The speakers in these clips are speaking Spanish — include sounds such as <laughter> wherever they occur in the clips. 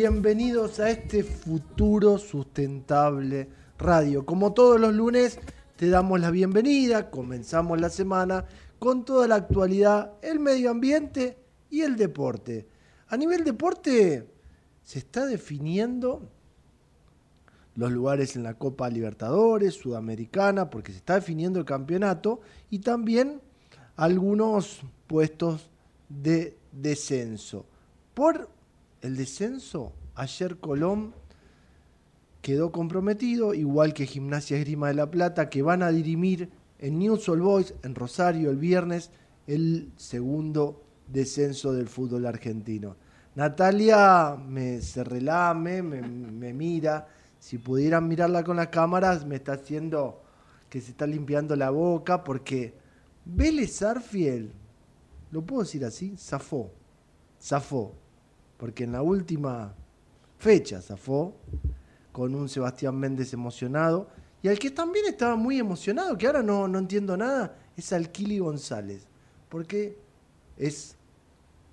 Bienvenidos a este futuro sustentable radio. Como todos los lunes, te damos la bienvenida, comenzamos la semana con toda la actualidad, el medio ambiente y el deporte. A nivel deporte, se está definiendo los lugares en la Copa Libertadores, Sudamericana, porque se está definiendo el campeonato y también algunos puestos de descenso. Por el descenso, ayer Colón quedó comprometido, igual que Gimnasia Esgrima de la Plata, que van a dirimir en News All Boys, en Rosario, el viernes, el segundo descenso del fútbol argentino. Natalia me se relame, me, me mira. Si pudieran mirarla con las cámaras, me está haciendo que se está limpiando la boca porque Vélez Arfiel, lo puedo decir así, zafó, zafó porque en la última fecha zafó con un Sebastián Méndez emocionado y al que también estaba muy emocionado, que ahora no, no entiendo nada, es Alquili González, porque es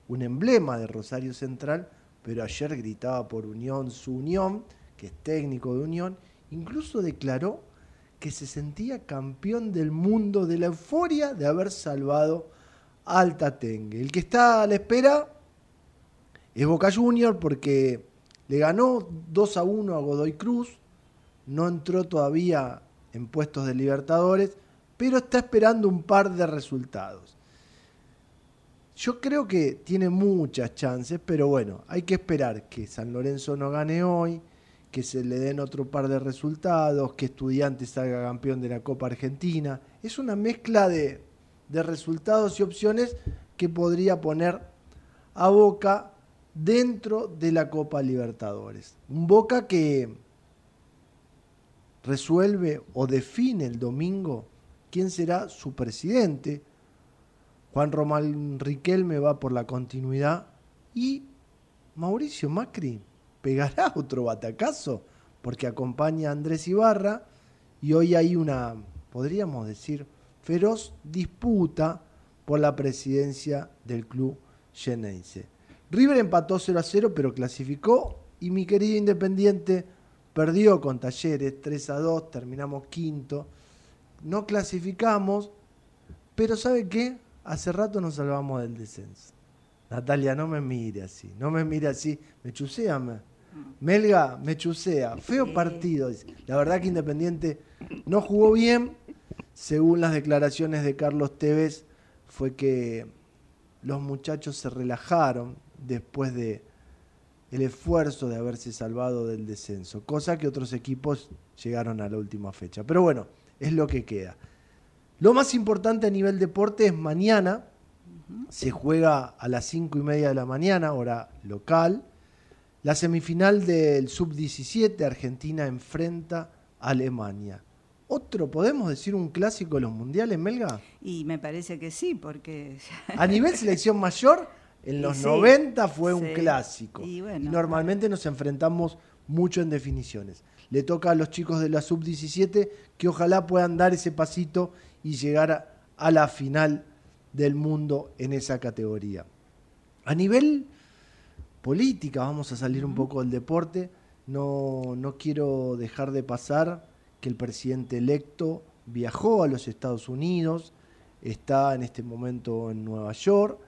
un emblema de Rosario Central, pero ayer gritaba por Unión, su Unión, que es técnico de Unión, incluso declaró que se sentía campeón del mundo de la euforia de haber salvado Alta Tengue. El que está a la espera es Boca Junior porque le ganó 2 a 1 a Godoy Cruz, no entró todavía en puestos de Libertadores, pero está esperando un par de resultados. Yo creo que tiene muchas chances, pero bueno, hay que esperar que San Lorenzo no gane hoy, que se le den otro par de resultados, que Estudiantes salga campeón de la Copa Argentina. Es una mezcla de, de resultados y opciones que podría poner a Boca dentro de la Copa Libertadores. Un Boca que resuelve o define el domingo quién será su presidente. Juan Román Riquelme va por la continuidad y Mauricio Macri pegará <laughs> otro batacazo porque acompaña a Andrés Ibarra y hoy hay una, podríamos decir, feroz disputa por la presidencia del club Genense. River empató 0 a 0, pero clasificó. Y mi querido Independiente perdió con Talleres 3 a 2, terminamos quinto. No clasificamos, pero ¿sabe qué? Hace rato nos salvamos del descenso. Natalia, no me mire así, no me mire así, me chusea. Melga, me chusea. Feo partido. La verdad que Independiente no jugó bien. Según las declaraciones de Carlos Tevez, fue que los muchachos se relajaron, después de el esfuerzo de haberse salvado del descenso, cosa que otros equipos llegaron a la última fecha. Pero bueno, es lo que queda. Lo más importante a nivel deporte es mañana, se juega a las cinco y media de la mañana, hora local, la semifinal del sub-17, Argentina enfrenta a Alemania. ¿Otro, podemos decir, un clásico de los mundiales, Melga? Y me parece que sí, porque... A nivel selección mayor, en los 90 fue un clásico. Y, normalmente nos enfrentamos mucho en definiciones. Le toca a los chicos de la sub-17 que ojalá puedan dar ese pasito y llegar a, la final del mundo en esa categoría. A nivel política, vamos a salir un poco del deporte, no, no quiero dejar de pasar que el presidente electo viajó a los Estados Unidos, está en este momento en Nueva York,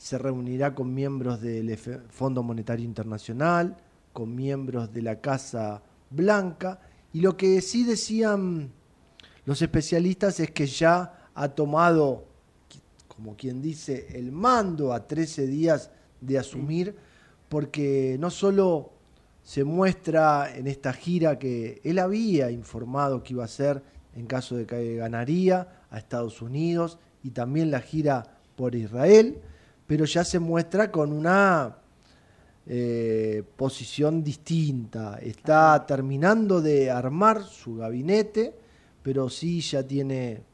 se reunirá con miembros del Fondo Monetario Internacional, con miembros de la Casa Blanca, y lo que sí decían los especialistas es que ya ha tomado, como quien dice, el mando a 13 días de asumir, porque no solo se muestra en esta gira que él había informado que iba a hacer en caso de que ganaría a Estados Unidos y también la gira por Israel, pero ya se muestra con una eh, posición distinta. Está terminando de armar su gabinete, pero sí ya tiene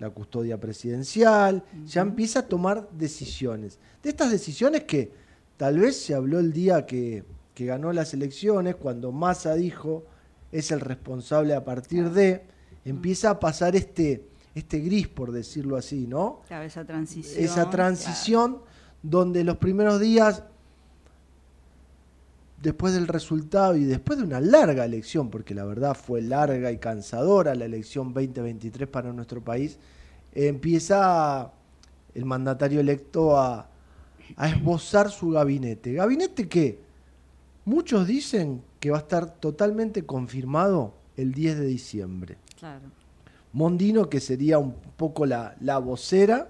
la custodia presidencial, ya empieza a tomar decisiones. De estas decisiones que tal vez se habló el día que, que ganó las elecciones, cuando Massa dijo es el responsable a partir de, empieza a pasar este, este gris, por decirlo así, ¿no? Claro, esa transición. Esa transición donde los primeros días, después del resultado y después de una larga elección, porque la verdad fue larga y cansadora la elección 2023 para nuestro país, empieza el mandatario electo a, a esbozar su gabinete. Gabinete que muchos dicen que va a estar totalmente confirmado el 10 de diciembre. Claro. Mondino, que sería un poco la, la vocera,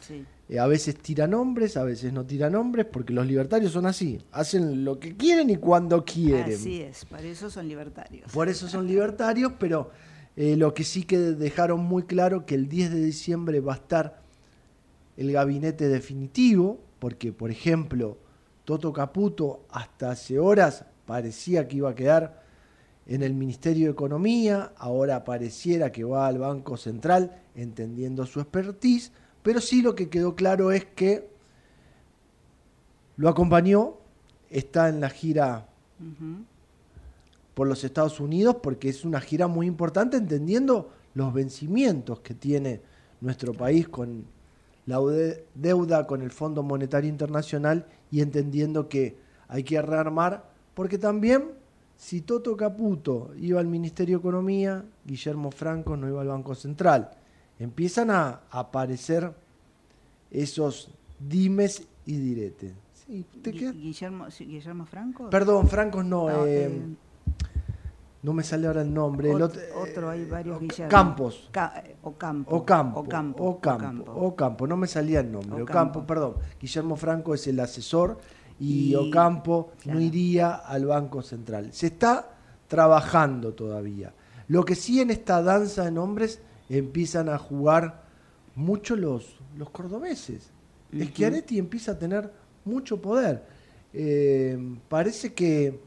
Sí. Eh, a veces tira nombres, a veces no tira nombres, porque los libertarios son así, hacen lo que quieren y cuando quieren. Así es, para eso son libertarios. Por eso son libertarios, pero eh, lo que sí que dejaron muy claro que el 10 de diciembre va a estar el gabinete definitivo, porque por ejemplo, Toto Caputo hasta hace horas parecía que iba a quedar en el Ministerio de Economía, ahora pareciera que va al Banco Central entendiendo su expertise, pero sí lo que quedó claro es que lo acompañó, está en la gira por los Estados Unidos porque es una gira muy importante entendiendo los vencimientos que tiene nuestro país con la de- deuda con el Fondo Monetario Internacional y entendiendo que hay que rearmar porque también si Toto Caputo iba al Ministerio de Economía, Guillermo Franco no iba al Banco Central. Empiezan a aparecer esos dimes y diretes. Sí. Guillermo, Guillermo Franco. Perdón, Francos no. No, eh, eh, no me sale ahora el nombre. el Ot- otro, otro, hay varios eh, Guillermo. Campos. Ca- eh, Ocampo. Ocampo. Ocampo. Ocampo. Ocampo. No me salía el nombre. Ocampo. Ocampo. perdón. Guillermo Franco es el asesor y, Y- Ocampo no iría al Banco Central. Se está trabajando todavía. Lo que sí en esta danza de nombres empiezan a jugar mucho los, los cordobeses. Ujú. Schiaretti empieza a tener mucho poder. Eh, parece que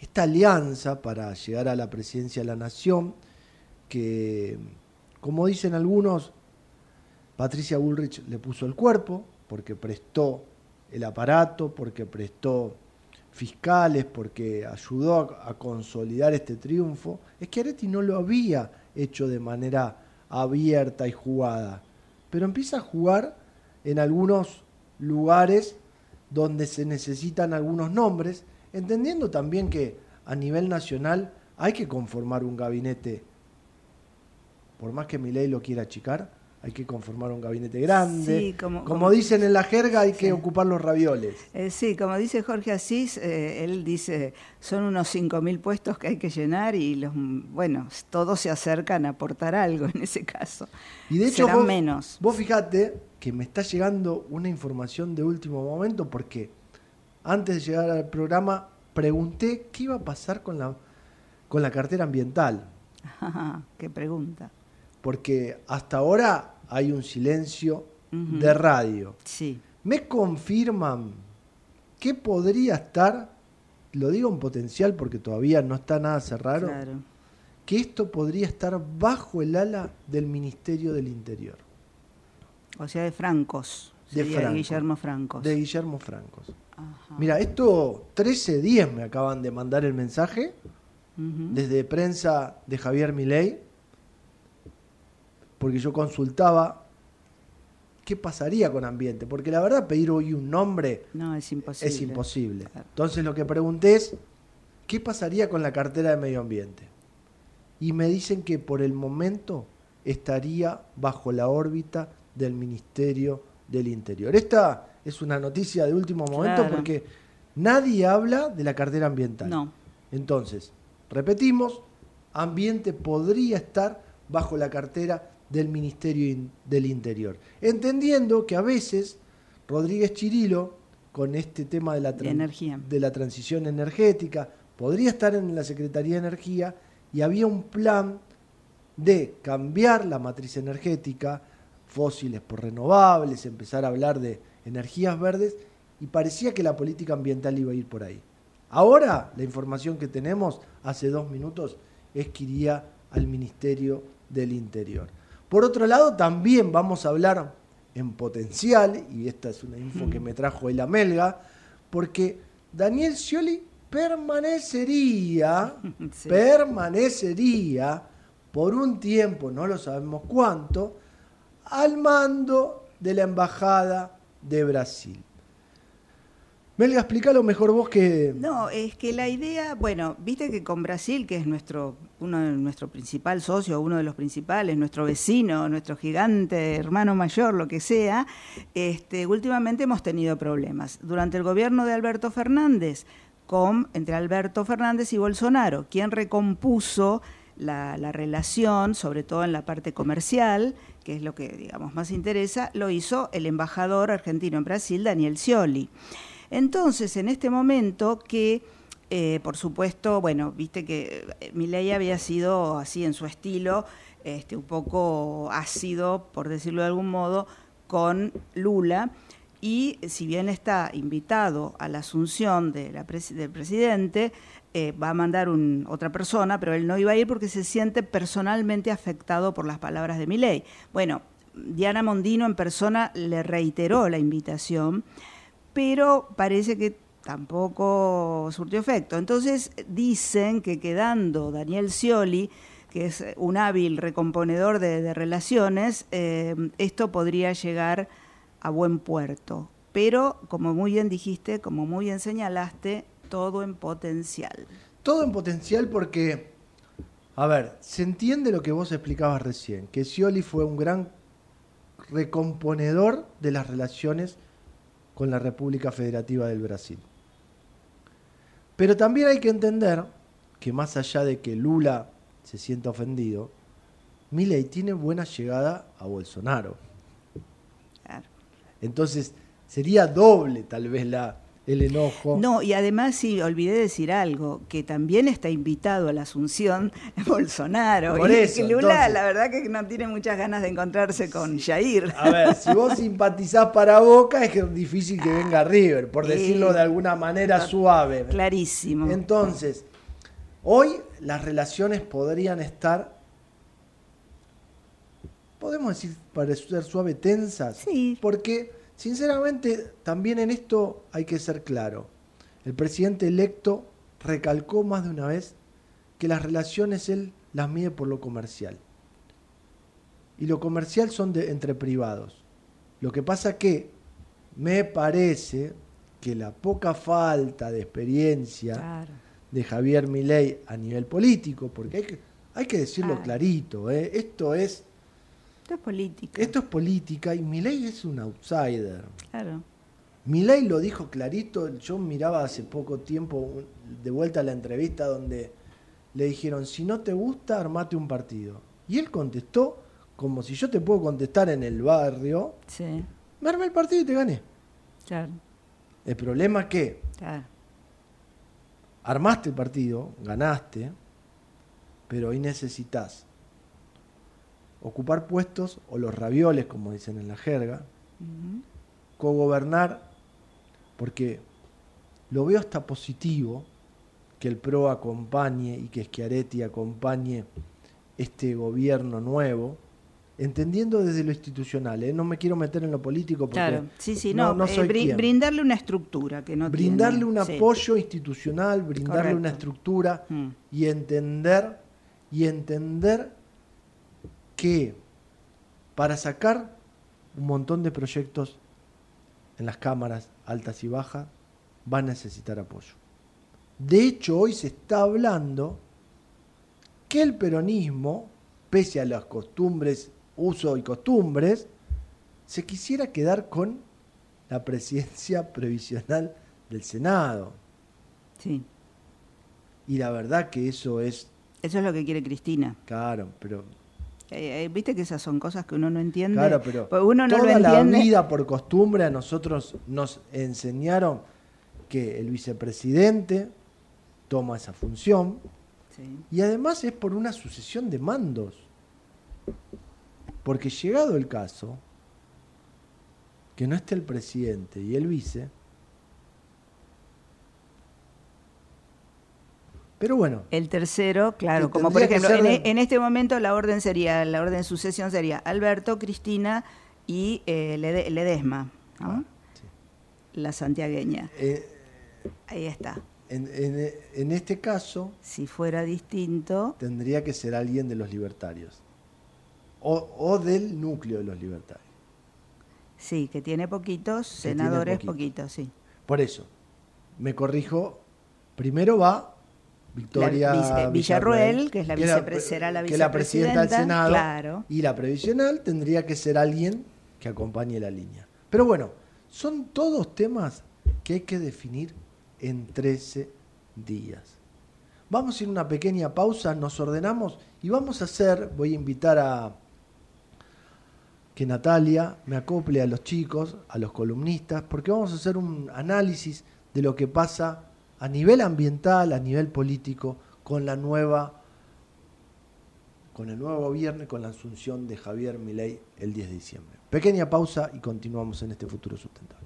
esta alianza para llegar a la presidencia de la nación, que como dicen algunos, Patricia Bullrich le puso el cuerpo porque prestó el aparato, porque prestó fiscales, porque ayudó a, a consolidar este triunfo. Schiaretti no lo había hecho de manera abierta y jugada, pero empieza a jugar en algunos lugares donde se necesitan algunos nombres, entendiendo también que a nivel nacional hay que conformar un gabinete, por más que mi ley lo quiera achicar, hay que conformar un gabinete grande. Sí, como- como, como- dicen en la jerga, hay que Sí. ocupar los ravioles. Eh, sí, como dice Jorge Asís, eh, él dice, son unos 5.000 puestos que hay que llenar y los, bueno, todos se acercan a aportar algo en ese caso. Y de hecho, Serán vos, menos. vos fijate que me está llegando una información de último momento porque antes de llegar al programa pregunté qué iba a pasar con la, con la cartera ambiental. <laughs> Qué pregunta. Porque hasta ahora hay un silencio de radio. Sí, Me confirman que podría estar, lo digo en potencial porque todavía no está nada cerrado, claro. que esto podría estar bajo el ala del Ministerio del Interior. O sea, de Francos. De. Guillermo Francos. De Guillermo Francos. Mira, esto 13.10 me acaban de mandar el mensaje desde prensa de Javier Milei, porque yo consultaba qué pasaría con ambiente, porque la verdad pedir hoy un nombre No, es imposible. es imposible. Claro. Entonces lo que pregunté es, ¿qué pasaría con la cartera de medio ambiente? Y me dicen que por el momento estaría bajo la órbita del Ministerio del Interior. Esta es una noticia de último momento porque nadie habla de la cartera ambiental. No. Entonces, repetimos, ambiente podría estar bajo la cartera del Ministerio del Interior. Entendiendo que a veces Rodríguez Chirilo, con este tema de la, de la transición energética, podría estar en la Secretaría de Energía y había un plan de cambiar la matriz energética, fósiles por renovables, empezar a hablar de energías verdes y parecía que la política ambiental iba a ir por ahí. Ahora la información que tenemos hace dos minutos es que iría al Ministerio del Interior. Por otro lado, también vamos a hablar en potencial, y esta es una info que me trajo el Amelga, porque Daniel Scioli permanecería, <laughs> permanecería por un tiempo, no lo sabemos cuánto, al mando de la Embajada de Brasil. Melga, explícalo mejor vos que... No, es que la idea, bueno, viste que con Brasil, que es nuestro, uno de nuestro principal socio, uno de los principales, nuestro vecino, nuestro gigante, hermano mayor, lo que sea, este, últimamente hemos tenido problemas. Durante el gobierno de Alberto Fernández, con, entre Alberto Fernández y Bolsonaro, quien recompuso la, la, relación, sobre todo en la parte comercial, que es lo que digamos más interesa, lo hizo el embajador argentino en Brasil, Daniel Scioli. Entonces, en este momento que, eh, por supuesto, bueno, viste que eh, Milei había sido así en su estilo, este, un poco ácido, por decirlo de algún modo, con Lula. Y si bien está invitado a la asunción de la del presidente, eh, va a mandar un, otra persona, pero él no iba a ir porque se siente personalmente afectado por las palabras de Milei. Bueno, Diana Mondino en persona le reiteró la invitación pero parece que tampoco surtió efecto. Entonces dicen que quedando Daniel Scioli, que es un hábil recomponedor de, relaciones, eh, esto podría llegar a buen puerto. Pero, como muy bien dijiste, como muy bien señalaste, todo en potencial. Todo en potencial porque, a ver, se entiende lo que vos explicabas recién, que Scioli fue un gran recomponedor de las relaciones con la República Federativa del Brasil. Pero también hay que entender que más allá de que Lula se sienta ofendido, Milei tiene buena llegada a Bolsonaro. Entonces sería doble tal vez la, el enojo. No, y además sí, olvidé decir algo, que también está invitado a la asunción <laughs> Bolsonaro. Por eso, Lula, la verdad que no tiene muchas ganas de encontrarse con Jair. A ver, si vos <laughs> simpatizás para Boca, es que es difícil que venga River, por decirlo de alguna manera suave. Clarísimo. Entonces, hoy las relaciones podrían estar podemos decir, para ser suave, tensas. Sí. Porque Sinceramente, también en esto hay que ser claro. El presidente electo recalcó más de una vez que las relaciones él las mide por lo comercial. Y lo comercial son de, entre privados. Lo que pasa que me parece que la poca falta de experiencia de Javier Milei a nivel político, porque hay que, hay que decirlo clarito, ¿eh? esto es esto es política. Esto es política y Milei es un outsider. Claro. Milei lo dijo clarito, yo miraba hace poco tiempo de vuelta a la entrevista donde le dijeron, si no te gusta, armate un partido. Y él contestó como si yo te puedo contestar en el barrio, sí. me armé el partido y te gané. Claro. El problema es que claro. armaste el partido, ganaste, pero hoy necesitas ocupar puestos o los ravioles, como dicen en la jerga, cogobernar, porque lo veo hasta positivo que el PRO acompañe y que Schiaretti acompañe este gobierno nuevo, entendiendo desde lo institucional, ¿eh? no me quiero meter en lo político porque claro. sí, sí, no, no, eh, brindarle una estructura que no brindarle un apoyo institucional, brindarle una estructura mm. y entender y entender que para sacar un montón de proyectos en las cámaras altas y bajas va a necesitar apoyo. De hecho, hoy se está hablando que el peronismo, pese a las costumbres, uso y costumbres, se quisiera quedar con la presidencia <laughs> previsional del Senado. Sí. Y la verdad que eso es... Eso es lo que quiere Cristina. Claro, pero... Eh, eh, Viste que esas son cosas que uno no entiende. Claro, pero Pues uno no toda lo la vida por costumbre a nosotros nos enseñaron que el vicepresidente toma esa función Sí. y además es por una sucesión de mandos. Porque llegado el caso, que no esté el presidente y el vice, pero bueno, El tercero, claro, como por ejemplo, de- e- en este momento la orden sería, la orden de sucesión sería Alberto, Cristina y eh, Lede- Ledesma, ¿no? Ah, la santiagueña. eh, Ahí está. en, en- en este caso Si fuera distinto, tendría que ser alguien de los libertarios o, o del núcleo de los libertarios. sí, que tiene poquitos, Que tiene senadores poquitos, sí. Por eso, me corrijo, primero va Victoria La Villarruel, que es la vicepre- será la que es la presidenta del vicepresidenta, Senado, claro. y la previsional tendría que ser alguien que acompañe la línea. Pero bueno, son todos temas que hay que definir en 13 días. Vamos a ir a una pequeña pausa, nos ordenamos y vamos a hacer, voy a invitar a que Natalia me acople a los chicos, a los columnistas, porque vamos a hacer un análisis de lo que pasa a nivel ambiental, a nivel político, con la nueva, con el nuevo gobierno y con la asunción de Javier Milei el 10 de diciembre. Pequeña pausa y continuamos en este futuro sustentable.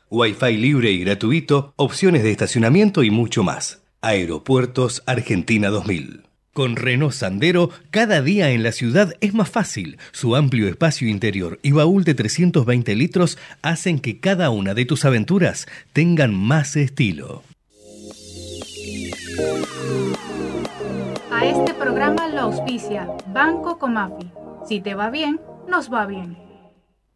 Wi-Fi libre y gratuito, opciones de estacionamiento y mucho más. Aeropuertos Argentina 2000. Con Renault Sandero, cada día en la ciudad es más fácil. Su amplio espacio interior y baúl de 320 litros hacen que cada una de tus aventuras tengan más estilo. A este programa lo auspicia Banco Comafi. Si te va bien, nos va bien.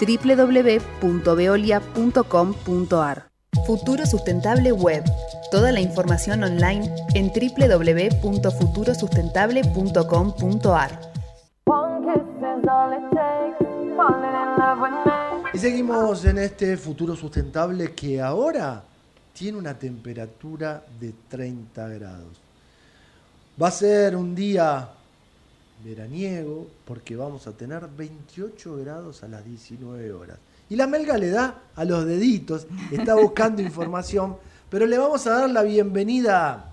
www.veolia.com.ar. Futuro Sustentable Web. Toda la información online en www.futurosustentable.com.ar. Y seguimos en este futuro sustentable que ahora tiene una temperatura de 30 grados. Va a ser un día veraniego porque vamos a tener 28 grados a las 19 horas. Y la Melga le da a los deditos, está buscando <laughs> información, pero le vamos a dar la bienvenida a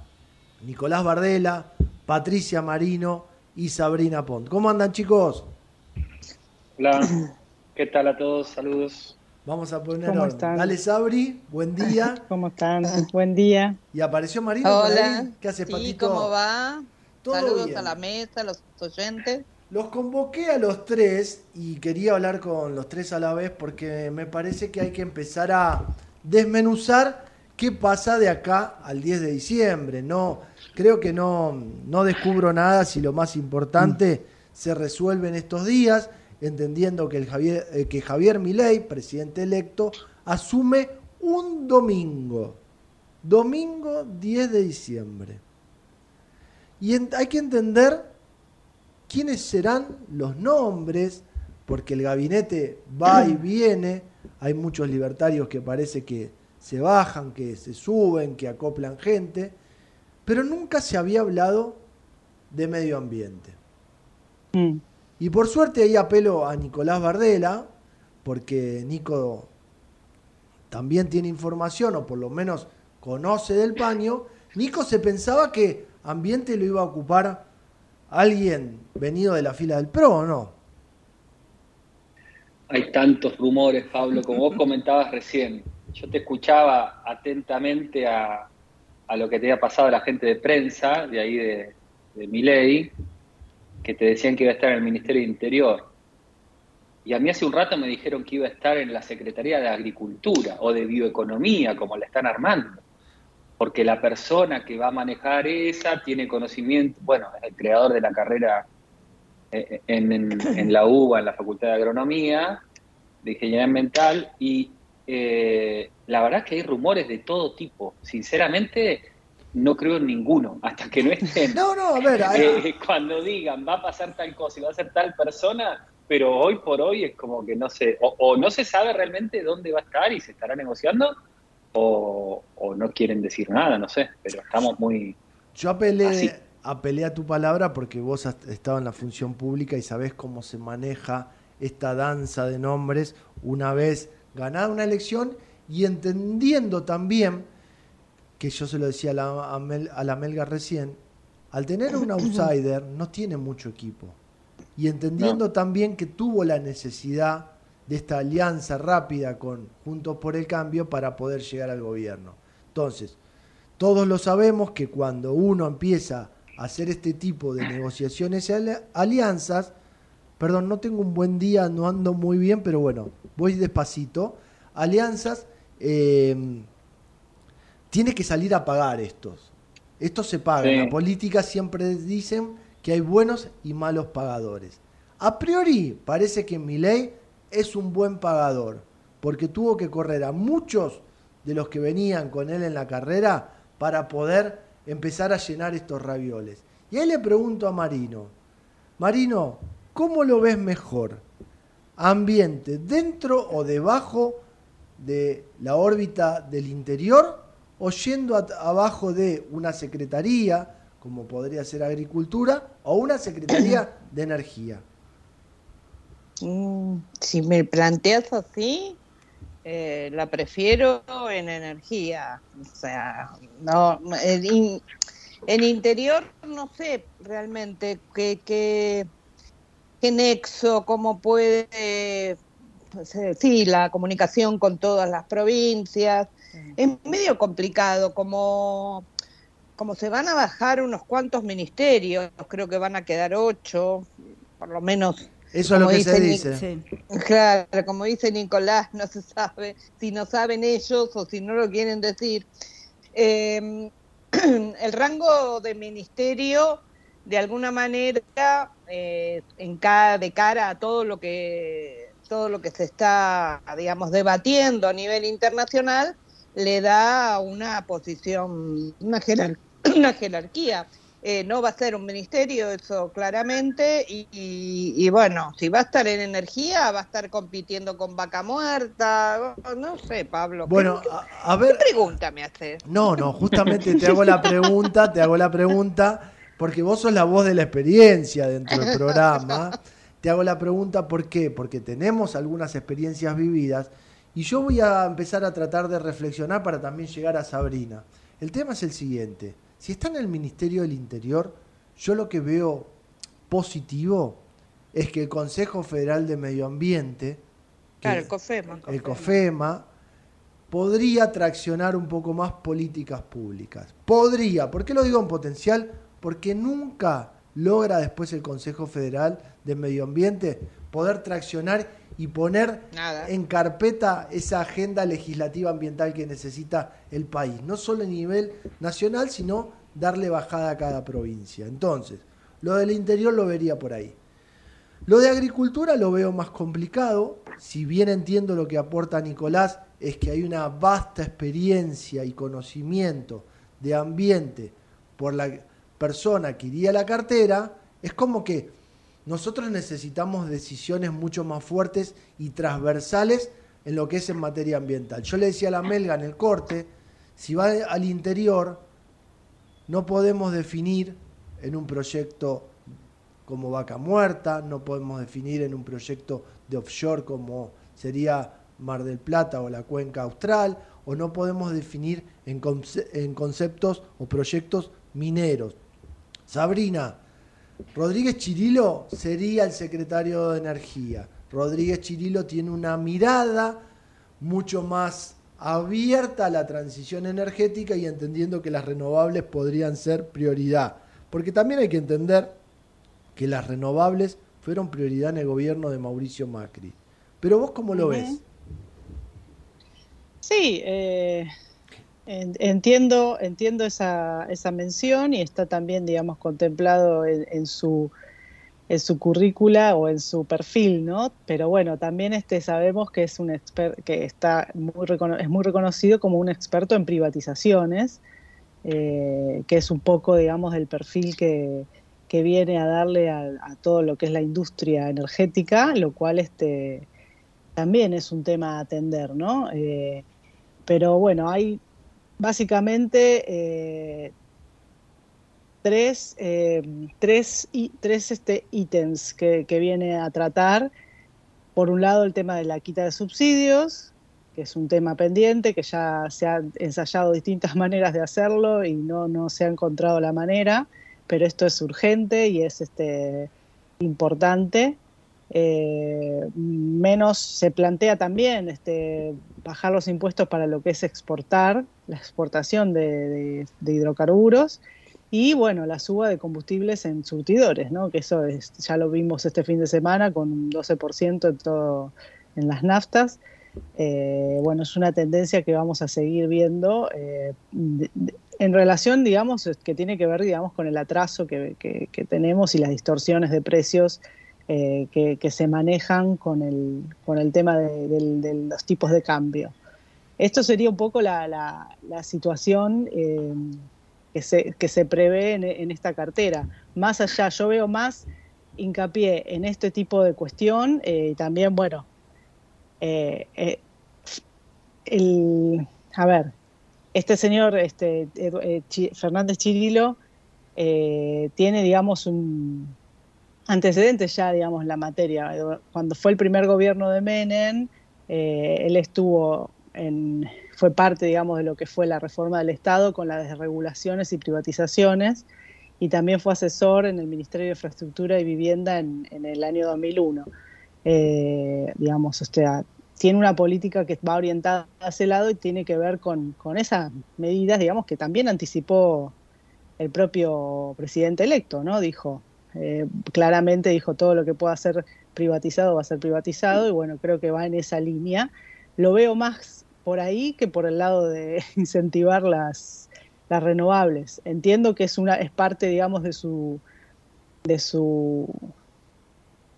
Nicolás Bardela, Patricia Marino y Sabrina Pont. ¿Cómo andan chicos? Hola, ¿qué tal a todos? Saludos. Vamos a poner orden. Dale Sabri, buen día. <laughs> ¿Cómo están? Buen día. Y apareció Marino Hola. ¿Qué haces, sí, Patito? ¿cómo va? Todo Saludos bien. a la mesa, a los oyentes. Los convoqué a los tres y quería hablar con los tres a la vez porque me parece que hay que empezar a desmenuzar qué pasa de acá al 10 de diciembre. No, creo que no, no descubro nada si lo más importante se resuelve en estos días, entendiendo que, el Javier, eh, que Javier Milei, presidente electo, asume un domingo. Domingo 10 de diciembre. Y en- hay que entender quiénes serán los nombres, porque el gabinete va y <clears throat> viene, hay muchos libertarios que parece que se bajan, que se suben, que acoplan gente, pero nunca se había hablado de medio ambiente. Mm. Y por suerte ahí apelo a Nicolás Bardela, porque Nico también tiene información, o por lo menos conoce del paño. Nico se pensaba que ambiente lo iba a ocupar alguien venido de la fila del PRO, ¿o no? Hay tantos rumores, Pablo, como vos comentabas recién. Yo te escuchaba atentamente a, a lo que te había pasado a la gente de prensa, de ahí de, de Miley, que te decían que iba a estar en el Ministerio de Interior. Y a mí hace un rato me dijeron que iba a estar en la Secretaría de Agricultura o de Bioeconomía, como la están armando. Porque la persona que va a manejar esa tiene conocimiento, bueno, es el creador de la carrera eh, en, en- <clears throat> en la UBA, en la Facultad de Agronomía, de Ingeniería Ambiental, y eh, la verdad que hay rumores de todo tipo. Sinceramente, no creo en ninguno, <laughs> hasta que no estén. No, no, a ver, hay- Eh, <laughs> cuando digan va a pasar tal cosa y va a ser tal persona, pero hoy por hoy es como que no sé, o, o no se sabe realmente dónde va a estar y se estará negociando, o, o no quieren decir nada, no sé, pero estamos muy... Yo apelé, Así. apelé a tu palabra porque vos has estado en la función pública y sabés cómo se maneja esta danza de nombres una vez ganada una elección y entendiendo también, que yo se lo decía a la, a Mel- a la Melga recién, al tener un <clears throat> outsider no tiene mucho equipo. Y entendiendo también que tuvo la necesidad de esta alianza rápida con Juntos por el Cambio para poder llegar al gobierno. Entonces, todos lo sabemos que cuando uno empieza a hacer este tipo de negociaciones y ali- alianzas, perdón, no tengo un buen día, no ando muy bien, pero bueno, voy despacito. Alianzas, eh, tiene que salir a pagar estos. Estos se pagan. Sí. La política siempre dicen que hay buenos y malos pagadores. A priori parece que Milei es un buen pagador, porque tuvo que correr a muchos de los que venían con él en la carrera para poder empezar a llenar estos ravioles. Y ahí le pregunto a Marino, Marino, ¿cómo lo ves mejor? ¿Ambiente dentro o debajo de la órbita del interior o yendo abajo de una secretaría, como podría ser agricultura, o una secretaría de energía? Mm, si me planteas así, eh, la prefiero en energía. O sea, no, en, in- en interior no sé realmente qué, qué, qué nexo, cómo puede, pues, eh, sí, la comunicación con todas las provincias. Es medio complicado, como, como se van a bajar unos cuantos ministerios, creo que van a quedar ocho, por lo menos Eso es lo que se dice Claro, como dice Nicolás, no se sabe si no saben ellos o si no lo quieren decir. Eh, <clears throat> el rango de ministerio, de alguna manera, eh, en ca- de cara a todo lo que todo lo que se está, digamos, debatiendo a nivel internacional, le da una posición, una, jerar- <clears throat> una jerarquía. Eh, no va a ser un ministerio, eso claramente, y, y- y bueno, si va a estar en energía, va a estar compitiendo con vaca muerta, no sé, Pablo. ¿qué- Bueno, qué, a, a ver, qué pregunta me haces? no, no, justamente te hago la pregunta, te hago la pregunta, porque vos sos la voz de la experiencia dentro del programa. Te te hago la pregunta, ¿por qué? Porque tenemos algunas experiencias vividas y yo voy a empezar a tratar de reflexionar para también llegar a Sabrina. El tema es el siguiente, si está en el Ministerio del Interior, yo lo que veo positivo es que el Consejo Federal de Medio Ambiente, claro, el COFEMA, el COFEMA, podría traccionar un poco más políticas públicas. Podría, ¿por qué lo digo en potencial? Porque nunca logra después el Consejo Federal de Medio Ambiente poder traccionar y poner en carpeta esa agenda legislativa ambiental que necesita el país, no solo a nivel nacional, sino darle bajada a cada provincia. Entonces, lo del interior lo vería por ahí. Lo de agricultura lo veo más complicado, si bien entiendo lo que aporta Nicolás, es que hay una vasta experiencia y conocimiento de ambiente por la persona que iría a la cartera, es como que nosotros necesitamos decisiones mucho más fuertes y transversales en lo que es en materia ambiental. Yo le decía a la Melga en el corte, si va al interior, no podemos definir en un proyecto como Vaca Muerta, no podemos definir en un proyecto de offshore como sería Mar del Plata o la cuenca austral, o no podemos definir en, conceptos o proyectos mineros. Sabrina, Rodríguez Chirilo sería el secretario de Energía. Rodríguez Chirilo tiene una mirada mucho más abierta a la transición energética y entendiendo que las renovables podrían ser prioridad. Porque también hay que entender que las renovables fueron prioridad en el gobierno de Mauricio Macri. Pero vos cómo lo ves? Sí, eh, entiendo, entiendo esa, esa mención y está también, digamos, contemplado en, su en su currícula o en su perfil, ¿no? Pero bueno, también este sabemos que es un que está muy es muy reconocido como un experto en privatizaciones, eh, que es un poco, digamos, el perfil que, que viene a darle a, todo lo que es la industria energética, lo cual este también es un tema a atender, ¿no? Eh, pero bueno, hay básicamente eh, tres, eh, tres, tres este, ítems que, viene a tratar. Por un lado, el tema de la quita de subsidios, que es un tema pendiente, que ya se han ensayado distintas <laughs> maneras de hacerlo y no, no se ha encontrado la manera, pero esto es urgente y es este, importante. Eh, menos se plantea también este, bajar los impuestos para lo que es exportar, la exportación de, hidrocarburos y bueno, la suba de combustibles en surtidores, que eso es, ya lo vimos este fin de semana con un 12% en, todo, en las naftas. Eh, bueno, es una tendencia que vamos a seguir viendo eh, en relación, digamos, que tiene que ver, digamos, con el atraso que, que tenemos y las distorsiones de precios eh, que, se manejan con el, con el tema de, los tipos de cambio. Esto sería un poco la, la, situación eh, que, se, que se prevé en, esta cartera. Más allá, yo veo más hincapié en este tipo de cuestión y eh, también, bueno, el, a ver, este señor este, Fernández Chirilo tiene, digamos, un, antecedentes ya, digamos, la materia. Cuando fue el primer gobierno de Menem, eh, él estuvo en, fue parte, digamos, de lo que fue la reforma del Estado con las desregulaciones y privatizaciones, y también fue asesor en el Ministerio de Infraestructura y Vivienda en, el año 2001. Eh, digamos, o sea, tiene una política que va orientada a ese lado y tiene que ver con, con esas medidas, digamos, que también anticipó el propio presidente electo, ¿no? Dijo, eh, claramente dijo todo lo que pueda ser privatizado va a ser privatizado y bueno, creo que va en esa línea. Lo veo más por ahí que por el lado de <laughs> incentivar las, las renovables. Entiendo que es una es parte, digamos, de su de su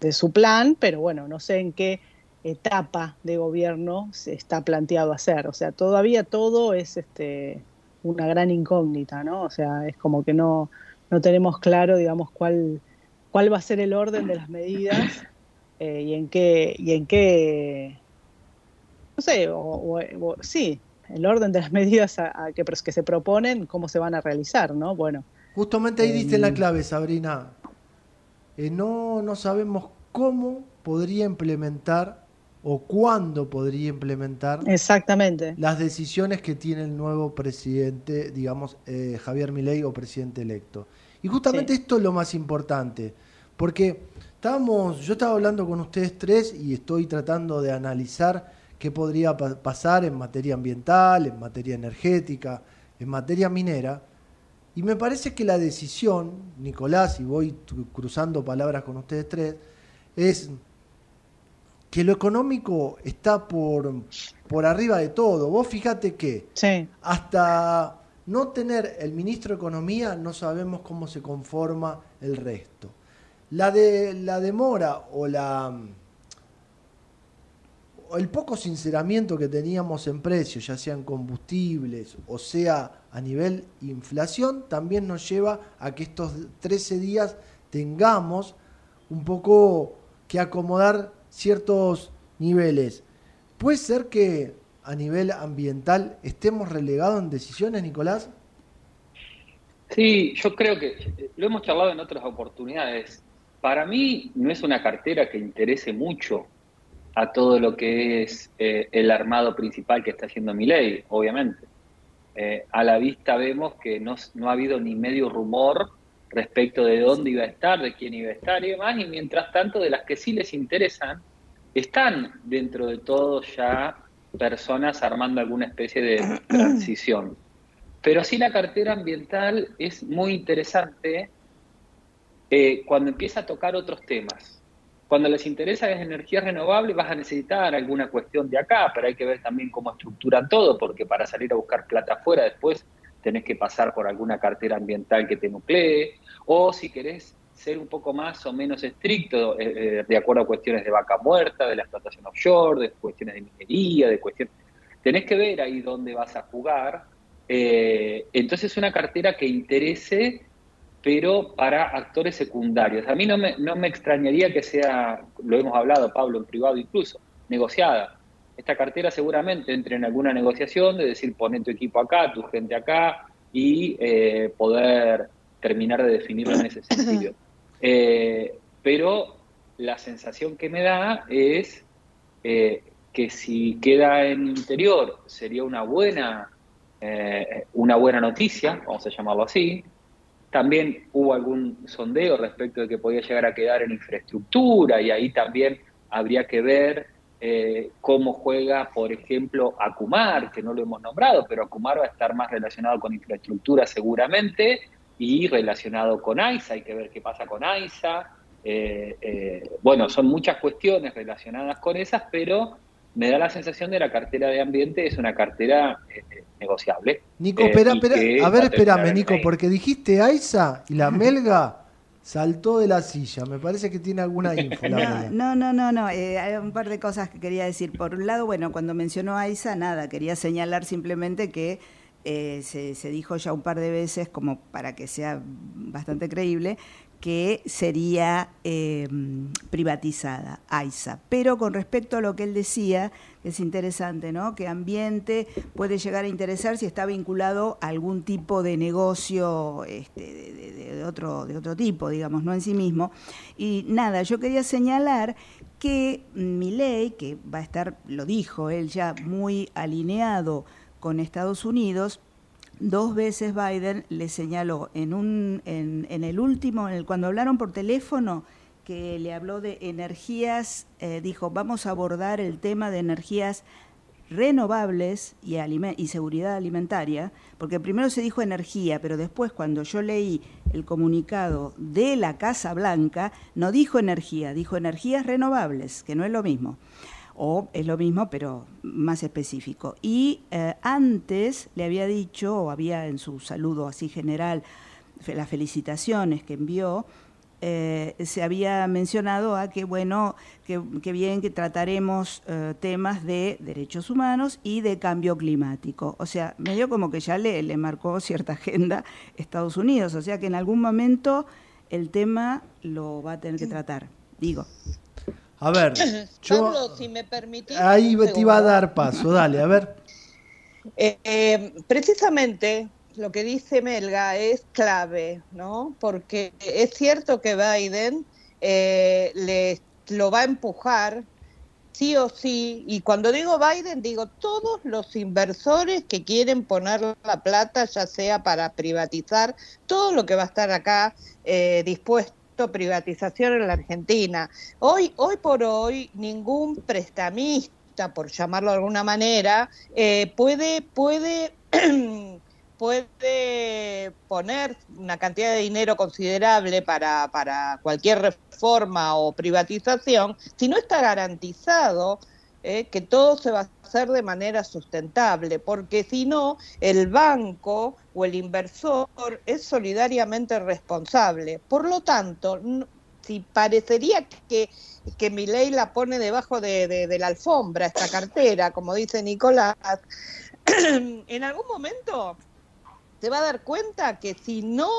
de su plan, pero bueno, no sé en qué etapa de gobierno se está planteado hacer. O sea, todavía todo es este una gran incógnita, ¿no? O sea, es como que no, no tenemos claro, digamos, cuál, cuál va a ser el orden de las medidas eh, y en qué, y en qué, no sé, o, sí, el orden de las <laughs> medidas a, que, que, se proponen, cómo se van a realizar, ¿no? Bueno. Justamente ahí diste la em, clave, Sabrina. Eh, no, no sabemos cómo podría implementar o cuándo podría implementar Exactamente. las decisiones que tiene el nuevo presidente, digamos, eh, Javier Milei o presidente electo. Y justamente esto es lo más importante, porque estábamos, yo estaba hablando con ustedes tres y estoy tratando de analizar qué podría pasar en materia ambiental, en materia energética, en materia minera, y me parece que la decisión, Nicolás, y voy cruzando palabras con ustedes tres, es que lo económico está por, por arriba de todo. Vos fíjate que hasta no tener el ministro de Economía no sabemos cómo se conforma el resto. La, de, la demora o la el poco sinceramiento que teníamos en precios, ya sean combustibles o sea a nivel inflación, también nos lleva a que estos 13 días tengamos un poco que acomodar ciertos niveles. ¿Puede ser que a nivel ambiental estemos relegados en decisiones, Nicolás? Sí, yo creo que lo hemos charlado en otras oportunidades. Para mí no es una cartera que interese mucho a todo lo que es eh, el armado principal que está haciendo mi ley, obviamente. Eh, a la vista vemos que no, no, ha habido ni medio rumor respecto de dónde iba a estar, de quién iba a estar y demás, y mientras tanto de las que sí les interesan, están dentro de todo ya personas armando alguna especie de <clears throat> transición. Pero sí la cartera ambiental es muy interesante eh, cuando empieza a tocar otros temas. Cuando les interesa es energía renovable, vas a necesitar alguna cuestión de acá, pero hay que ver también cómo estructuran todo, porque para salir a buscar plata afuera después tenés que pasar por alguna cartera ambiental que te nuclee, o si querés ser un poco más o menos estricto eh, eh, de acuerdo a cuestiones de vaca muerta, de la explotación offshore, de cuestiones de minería, de cuestiones... Tenés que ver ahí dónde vas a jugar. Eh, entonces una cartera que interese pero para actores secundarios. A mí no me, no me extrañaría que sea, lo hemos hablado, Pablo, en privado incluso, negociada. Esta cartera seguramente entre en alguna negociación de decir, pon tu equipo acá, tu gente acá, y eh, poder terminar de definirlo en ese sentido. <clears throat> Eh, pero la sensación que me da es eh, que si queda en interior sería una buena, una buena noticia, vamos a llamarlo así, también hubo algún sondeo respecto de que podía llegar a quedar en infraestructura y ahí también habría que ver eh, cómo juega, por ejemplo, Acumar, que no lo hemos nombrado, pero Acumar va a estar más relacionado con infraestructura seguramente y relacionado con AISA, hay que ver qué pasa con AISA. Eh, eh, bueno, son muchas cuestiones relacionadas con esas, pero me da la sensación de la cartera de ambiente es una cartera negociable. Nico, espera, eh, a ver, espérame, Nico, porque dijiste AISA y la <laughs> Melga saltó de la silla. Me parece que tiene alguna info, No, no, no, no. Eh, hay un par de cosas que quería decir. Por un lado, bueno, cuando mencionó AISA, nada, quería señalar simplemente que se, se, dijo ya un par de veces, como para que sea bastante creíble, que sería em, privatizada, AISA. Pero con respecto a lo que él decía, es interesante, ¿no? Que ambiente puede llegar a interesar si está vinculado a algún tipo de negocio este, de, otro, de otro tipo, digamos, no en sí mismo. Y nada, yo quería señalar que mi ley, que va a estar, lo dijo él ya, muy alineado con Estados Unidos, dos veces Biden le señaló en, un, en, en el último, en el, cuando hablaron por teléfono, que le habló de energías, eh, dijo, vamos a abordar el tema de energías renovables y, y, seguridad alimentaria, porque primero se dijo energía, pero después cuando yo leí el comunicado de la Casa Blanca, no dijo energía, dijo energías renovables, que no es lo mismo o es lo mismo, pero más específico. Y eh, antes le había dicho, o había en su saludo así general, las felicitaciones que envió, eh, se había mencionado a que, bueno, que, bien que trataremos eh, temas de derechos humanos y de cambio climático. O sea, medio como que ya le, le marcó cierta agenda Estados Unidos, o sea que en algún momento el tema lo va a tener que tratar, digo. A ver, <coughs> yo, si me permitís, ahí te iba a dar paso, dale, a ver. Eh, eh, precisamente lo que dice Melga es clave, ¿no? Porque es cierto que Biden eh, le lo va a empujar sí o sí, y cuando digo Biden, digo todos los inversores que quieren poner la plata, ya sea para privatizar, todo lo que va a estar acá eh, dispuesto privatización en la Argentina. Hoy, hoy por hoy, ningún prestamista, por llamarlo de alguna manera, eh, puede, puede <clears throat> puede poner una cantidad de dinero considerable para, para cualquier reforma o privatización si no está garantizado eh, que todo se va a hacer de manera sustentable, porque si no, el banco o el inversor es solidariamente responsable. Por lo tanto, si parecería que, que mi ley la pone debajo de, de la alfombra, esta cartera, como dice Nicolás, <clears throat> en algún momento se va a dar cuenta que si no,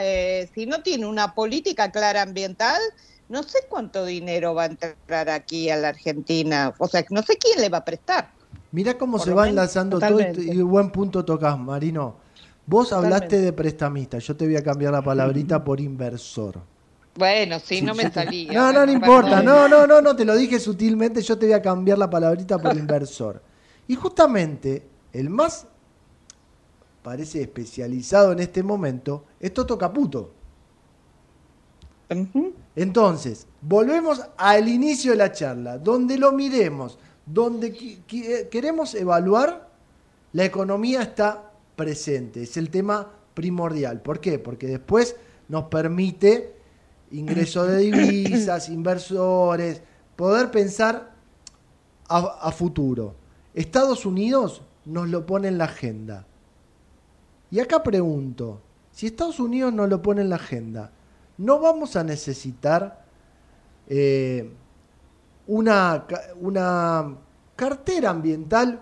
eh, si no tiene una política clara ambiental, no sé cuánto dinero va a entrar aquí a la Argentina. O sea, no sé quién le va a prestar. Mira cómo se va enlazando todo y, buen punto tocas, Marino. Vos hablaste de prestamista, yo te voy a cambiar la palabrita por inversor. Bueno, si no me salía. No, no, no importa. No, no, no, no, te lo dije sutilmente, yo te voy a cambiar la palabrita por inversor. Y justamente el más parece especializado en este momento, es Toto Caputo. Entonces, volvemos al inicio de la charla, donde lo miremos, donde queremos evaluar, la economía está presente, es el tema primordial. ¿Por qué? Porque después nos permite ingreso de divisas, <coughs> inversores, poder pensar a futuro. Estados Unidos nos lo pone en la agenda. Y acá pregunto, si Estados Unidos no lo pone en la agenda, ¿no vamos a necesitar eh, una, una cartera ambiental?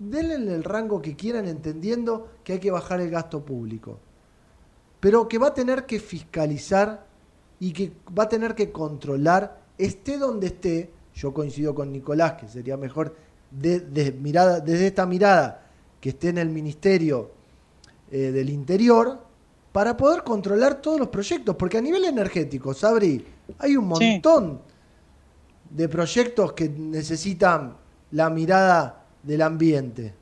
Denle el rango que quieran entendiendo que hay que bajar el gasto público, pero que va a tener que fiscalizar y que va a tener que controlar, esté donde esté, yo coincido con Nicolás, que sería mejor de, mirada, desde esta mirada que esté en el ministerio eh, del interior para poder controlar todos los proyectos, porque a nivel energético, Sabri, hay un montón de proyectos que necesitan la mirada del ambiente.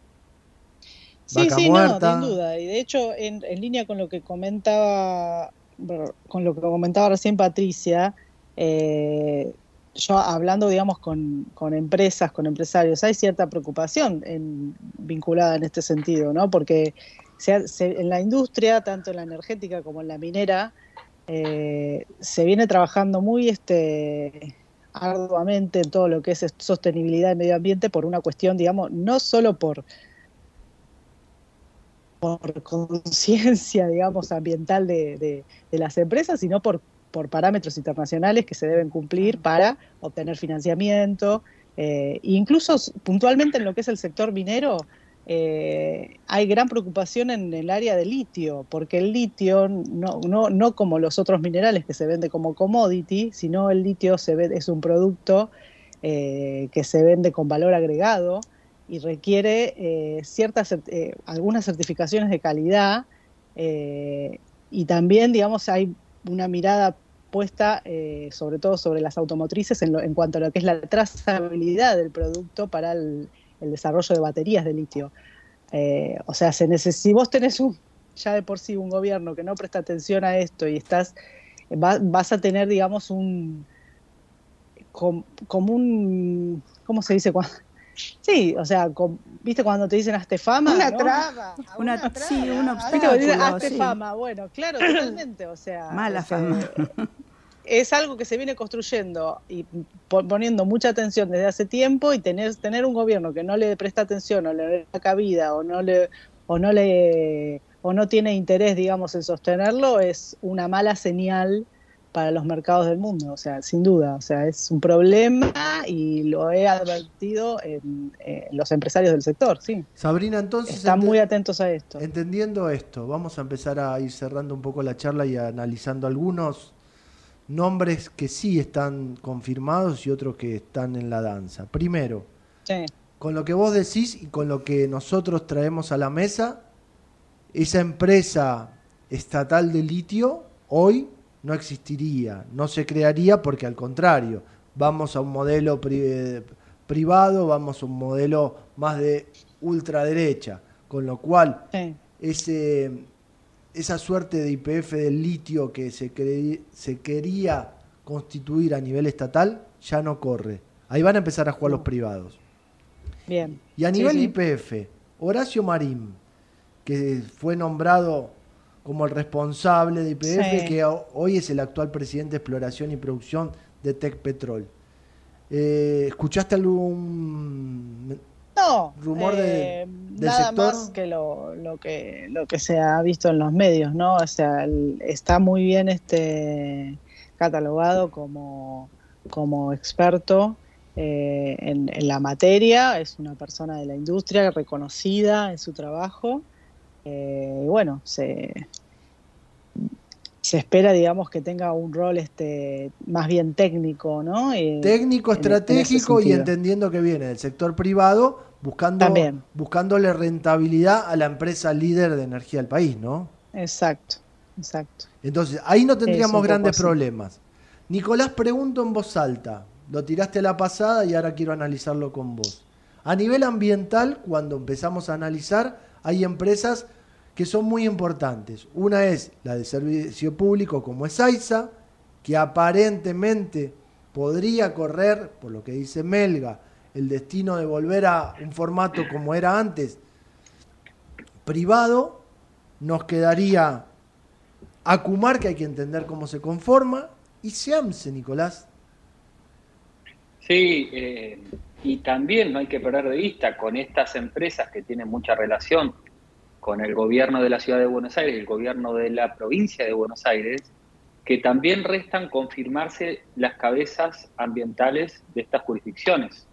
Sí, sí, no, sin duda. Y de hecho, en, línea con lo que comentaba, con lo que comentaba recién Patricia, eh, yo hablando, digamos, con, con, empresas, con empresarios, hay cierta preocupación en, vinculada en este sentido, ¿no? Porque en la industria, tanto en la energética como en la minera, eh, se viene trabajando muy este, arduamente en todo lo que es sostenibilidad del medio ambiente por una cuestión, digamos, no solo por, por conciencia, digamos, ambiental de, las empresas, sino por, por parámetros internacionales que se deben cumplir para obtener financiamiento. Eh, incluso puntualmente en lo que es el sector minero, eh, hay gran preocupación en el área de litio, porque el litio, no, no, como los otros minerales que se vende como commodity, sino el litio se es un producto eh, que se vende con valor agregado y requiere eh, ciertas, algunas certificaciones de calidad y también, digamos, hay una mirada puesta sobre todo sobre las automotrices en, en cuanto a lo que es la trazabilidad del producto para el el desarrollo de baterías de litio. Eh, o sea, se si vos tenés un, ya de por sí un gobierno que no presta atención a esto y estás, vas a tener, digamos, un, como un, ¿cómo se dice? Sí, o sea, ¿viste cuando te dicen hazte fama? Una traba. Una, traba. Sí, un obstáculo. hazte fama, bueno, claro, totalmente, o sea. Mala fama <laughs> es algo que se viene construyendo y poniendo mucha atención desde hace tiempo y tener, tener un gobierno que no le presta atención o le da cabida o no le o no le o no tiene interés digamos en sostenerlo es una mala señal para los mercados del mundo, o sea, sin duda, o sea, es un problema y lo he advertido en, los empresarios del sector, sí. Sabrina, entonces... Están muy atentos a esto. Entendiendo esto, vamos a empezar a ir cerrando un poco la charla y analizando algunos nombres que sí están confirmados y otros que están en la danza. Primero, con lo que vos decís y con lo que nosotros traemos a la mesa, esa empresa estatal de litio hoy no existiría, no se crearía porque al contrario, vamos a un modelo pri- privado, vamos a un modelo más de ultraderecha, con lo cual Sí. ese, esa suerte de IPF del litio que se, cre- se quería constituir a nivel estatal ya no corre. Ahí van a empezar a jugar los privados. Bien. Y a nivel sí. IPF, Horacio Marín, que fue nombrado como el responsable de IPF, Sí. que ho- hoy es el actual presidente de exploración y producción de Tech Petrol. Eh, ¿Escuchaste algún No, rumor de- eh, del nada sector? más que lo, lo que lo que se ha visto en los medios, ¿no? O sea, el- está muy bien este catalogado como, como experto eh, en, en la materia, es una persona de la industria reconocida en su trabajo eh, y bueno, se se espera, digamos, que tenga un rol este más bien técnico, ¿no? Técnico, en- en ese estratégico y entendiendo que viene del sector privado, buscando También. buscándole rentabilidad a la empresa líder de energía del país, ¿no? Exacto, exacto. Entonces, ahí no tendríamos grandes así. problemas. Nicolás, pregunto en voz alta. Lo tiraste a la pasada y ahora quiero analizarlo con vos. A nivel ambiental, cuando empezamos a analizar, hay empresas que son muy importantes. Una es la de servicio público, como es AISA, que aparentemente podría correr, por lo que dice Melga, el destino de volver a un formato como era antes, privado. Nos quedaría Acumar, que hay que entender cómo se conforma, y Seamse, Nicolás. Sí, eh, y también no hay que perder de vista con estas empresas que tienen mucha relación con el gobierno de la ciudad de Buenos Aires y el gobierno de la provincia de Buenos Aires, que también restan confirmarse las cabezas ambientales de estas jurisdicciones.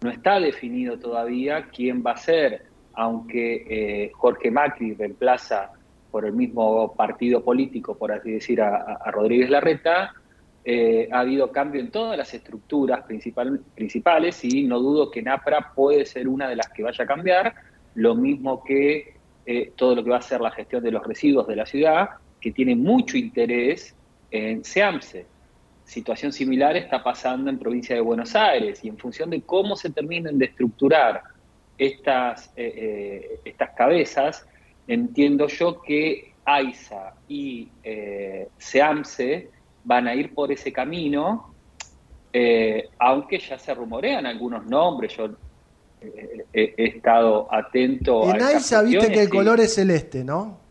No está definido todavía quién va a ser, aunque eh, Jorge Macri reemplaza por el mismo partido político, por así decir, a, Rodríguez Larreta, eh, ha habido cambio en todas las estructuras principal- principales y no dudo que NAPRA puede ser una de las que vaya a cambiar, lo mismo que eh, todo lo que va a ser la gestión de los residuos de la ciudad, que tiene mucho interés en SEAMSE. Situación similar está pasando en provincia de Buenos Aires y en función de cómo se terminen de estructurar estas, eh, eh, estas cabezas, entiendo yo que AISA y eh, SEAMSE van a ir por ese camino, eh, aunque ya se rumorean algunos nombres, yo eh, he, he estado atento a En AISA viste que el y color es celeste, ¿no?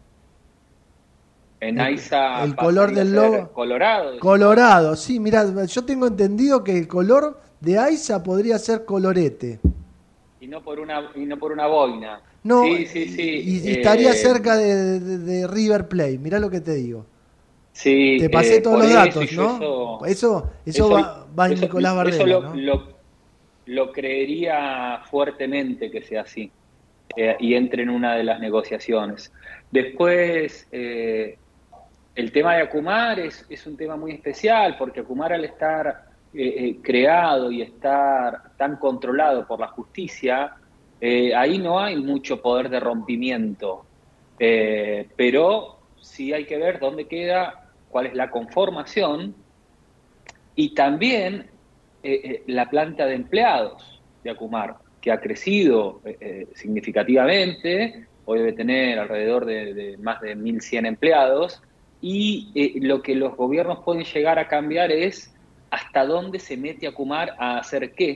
En AISA el color del logo- colorado. Colorado, sí, mira, yo tengo entendido que el color de AISA podría ser colorete. y no por una y no por una boina. No, sí, sí, sí. Y, y eh, estaría cerca de, de- de River Plate, mirá lo que te digo. Sí, Te pasé eh, todos por los datos, ¿no? Eso, Eso, eso, va, va en Nicolás Bardella, lo, ¿no? lo, lo creería fuertemente que sea así eh, y entre en una de las negociaciones. Después, eh, el tema de Acumar es, un tema muy especial porque Acumar al estar eh, eh, creado y estar tan controlado por la justicia, eh, ahí no hay mucho poder de rompimiento, Eh, pero sí hay que ver dónde queda, cuál es la conformación y también la planta de empleados de Acumar, que ha crecido significativamente, hoy debe tener alrededor de, de más de 1.100 empleados, y eh, lo que los gobiernos pueden llegar a cambiar es hasta dónde se mete Acumar a hacer qué,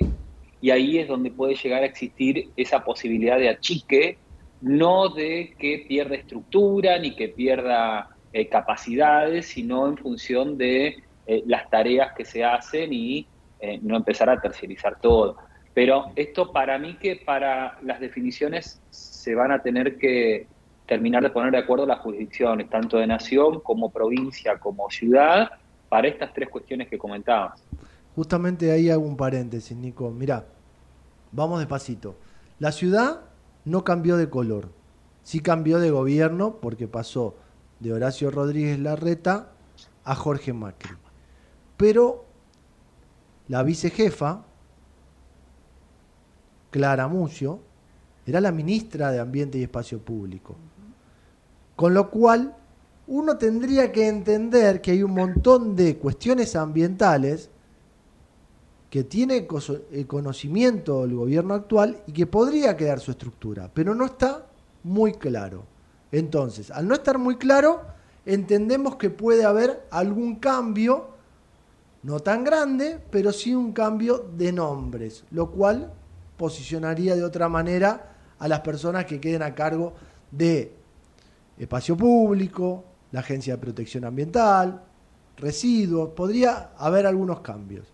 y ahí es donde puede llegar a existir esa posibilidad de achique, no de que pierda estructura ni que pierda eh, capacidades, sino en función de eh, las tareas que se hacen y eh, no empezar a tercerizar todo. Pero esto para mí que para las definiciones se van a tener que terminar de poner de acuerdo las jurisdicciones, tanto de nación como provincia como ciudad, para estas tres cuestiones que comentabas. Justamente ahí hago un paréntesis, Nico. Mirá, vamos despacito. La ciudad no cambió de color. Sí cambió de gobierno porque pasó de Horacio Rodríguez Larreta a Jorge Macri. Pero la vicejefa, Clara Mucio, era la ministra de Ambiente y Espacio Público. Con lo cual, uno tendría que entender que hay un montón de cuestiones ambientales que tiene el conocimiento del gobierno actual y que podría quedar su estructura, pero no está muy claro. Entonces, al no estar muy claro, entendemos que puede haber algún cambio, no tan grande, pero sí un cambio de nombres, lo cual posicionaría de otra manera a las personas que queden a cargo de espacio público, la Agencia de Protección Ambiental, residuos, podría haber algunos cambios.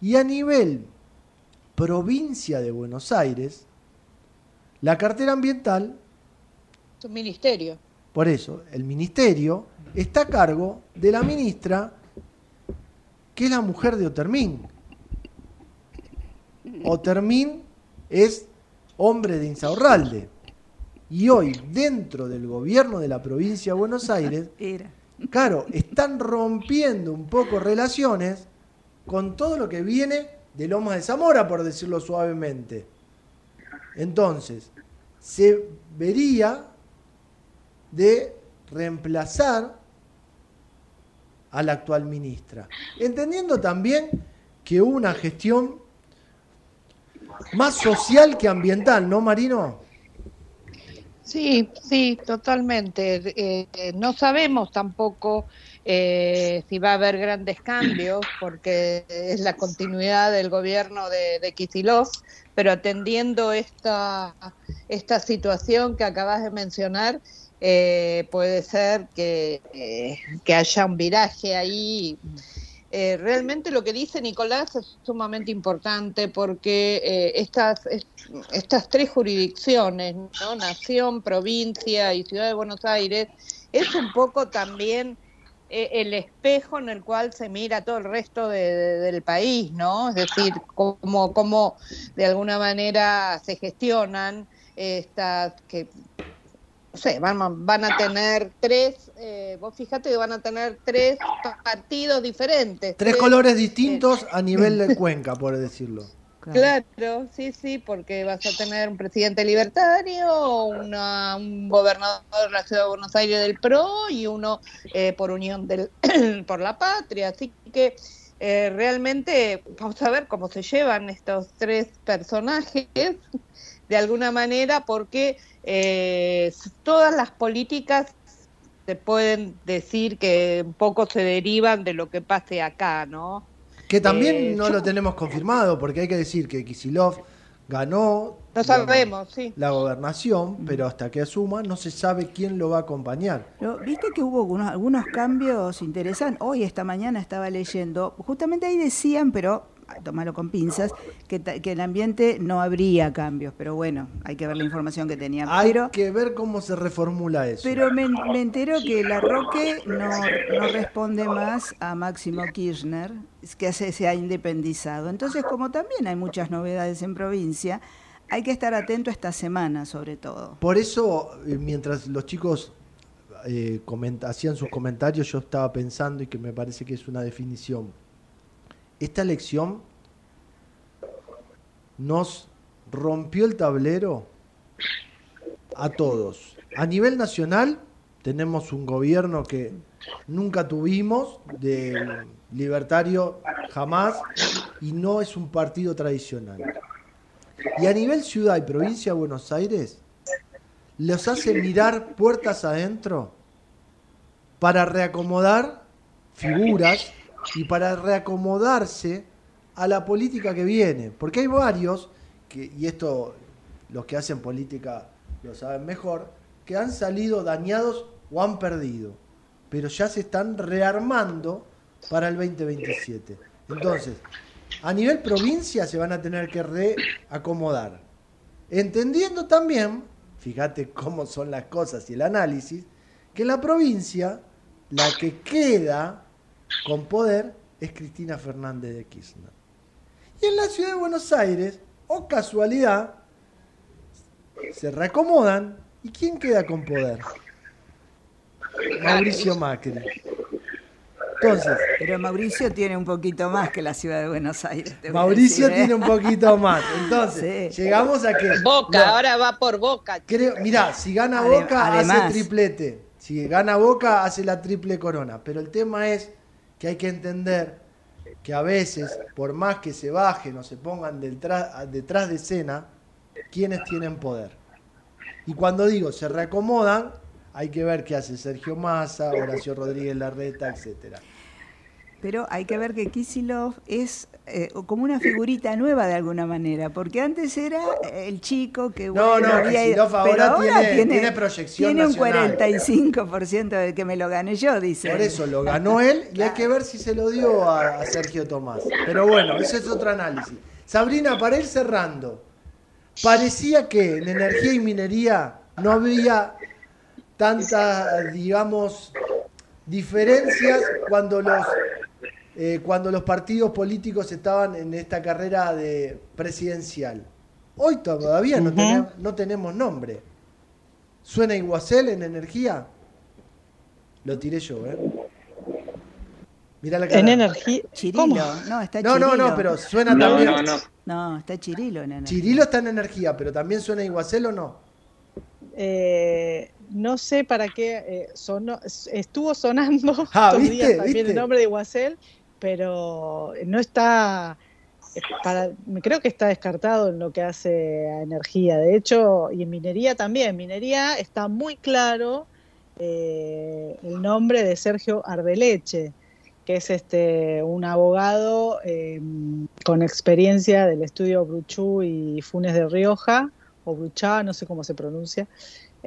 Y a nivel provincia de Buenos Aires, la cartera ambiental... Es un ministerio. Por eso, el ministerio está a cargo de la ministra, que es la mujer de Otermín. Otermín es hombre de Insaurralde. Y hoy, dentro del gobierno de la provincia de Buenos <laughs> Aires, claro, están rompiendo un poco relaciones con todo lo que viene de Lomas de Zamora, por decirlo suavemente. Entonces, se vería de reemplazar a la actual ministra, entendiendo también que una gestión más social que ambiental, ¿no, Marino? Sí, sí, totalmente. Eh, no sabemos tampoco eh, si va a haber grandes cambios, porque es la continuidad del gobierno de, de Kisilov, pero atendiendo esta, esta situación que acabas de mencionar, eh, puede ser que, que haya un viraje ahí. Eh, realmente lo que dice Nicolás es sumamente importante porque eh, estas, estas tres jurisdicciones, ¿no? Nación, provincia y Ciudad de Buenos Aires, es un poco también eh, el espejo en el cual se mira todo el resto del país, ¿no? Es decir, cómo, cómo de alguna manera se gestionan estas que no sé, van, van a tener tres, eh, vos fíjate que van a tener tres partidos diferentes. Tres, colores distintos a nivel de <laughs> Cuenca, por decirlo. Claro. sí, sí, porque vas a tener un presidente libertario, una, un gobernador de la ciudad de Buenos Aires del PRO y uno eh, por Unión del, <clears throat> por la Patria. Así que eh, realmente vamos a ver cómo se llevan estos tres personajes de alguna manera, porque eh, todas las políticas se pueden decir que un poco se derivan de lo que pase acá, ¿no? Que también eh, no lo tenemos confirmado, porque hay que decir que Kisilov ganó no sabemos, sí. la gobernación, pero hasta que asuma no se sabe quién lo va a acompañar. Viste que hubo algunos cambios interesantes. Hoy, esta mañana, estaba leyendo, justamente ahí decían, pero tomarlo con pinzas, que, que el ambiente no habría cambios, pero bueno, hay que ver la información que tenía. Hay que ver cómo se reformula eso. Pero me, me entero que la Roque no, no responde más a Máximo Kirchner, que se ha independizado. Entonces, como también hay muchas novedades en provincia, hay que estar atento esta semana, sobre todo. Por eso, eh, mientras los chicos eh, hacían sus comentarios, yo estaba pensando y que me parece que es una definición esta elección nos rompió el tablero a todos. A nivel nacional tenemos un gobierno que nunca tuvimos, de libertario jamás, y no es un partido tradicional. Y a nivel ciudad y provincia de Buenos Aires, los hace mirar puertas adentro para reacomodar figuras y para reacomodarse a la política que viene. Porque hay varios, que, y esto los que hacen política lo saben mejor, que han salido dañados o han perdido, pero ya se están rearmando para el 2027. Entonces, a nivel provincia se van a tener que reacomodar. Entendiendo también, fíjate cómo son las cosas y el análisis, que la provincia, la que queda con poder es Cristina Fernández de Kirchner. Y en la ciudad de Buenos Aires, o oh casualidad, se reacomodan. ¿Y quién queda con poder? Mauricio Macri. Entonces, pero Mauricio tiene un poquito más que la ciudad de Buenos Aires. Mauricio ¿eh? tiene un poquito más. Entonces, <laughs> llegamos a que. Boca, ahora va por Boca. Creo, mirá, si gana Boca, hace triplete. Si gana Boca, hace la triple corona. Pero el tema es que hay que entender que a veces, por más que se bajen o se pongan detrás, detrás de escena, quienes tienen poder. Y cuando digo se reacomodan, hay que ver qué hace Sergio Massa, Horacio Rodríguez Larreta, etcétera. Pero hay que ver que Kisilov es eh, como una figurita nueva de alguna manera, porque antes era el chico que no, no, había ido, pero ahora tiene, tiene, proyección tiene un 45% de que me lo gané yo, dice. Por eso lo ganó él y hay que ver si se lo dio a, a Sergio Tomás. Pero bueno, ese es otro análisis. Sabrina, para ir cerrando, parecía que en energía y minería no había tantas, digamos, diferencias cuando los eh, cuando los partidos políticos estaban en esta carrera de presidencial. Hoy todavía no, tenemos, no tenemos nombre. ¿Suena Iguacel en energía? Lo tiré yo, ¿eh? Mirá la cara. En energía. Chirilo. No, está no, Chirilo. No, no, pero suena también. No, no. No, está Chirilo en energía. Chirilo está en energía, pero también suena Iguacel o no? Eh, no sé para qué eh, estuvo sonando ah, estos días también el nombre de Iguacel pero no está, para, creo que está descartado en lo que hace a energía. De hecho, y en minería también, en minería está muy claro eh, el nombre de Sergio Arbeleche, que es este un abogado eh, con experiencia del estudio Bruchú y Funes de Rioja, o Bruchá, no sé cómo se pronuncia,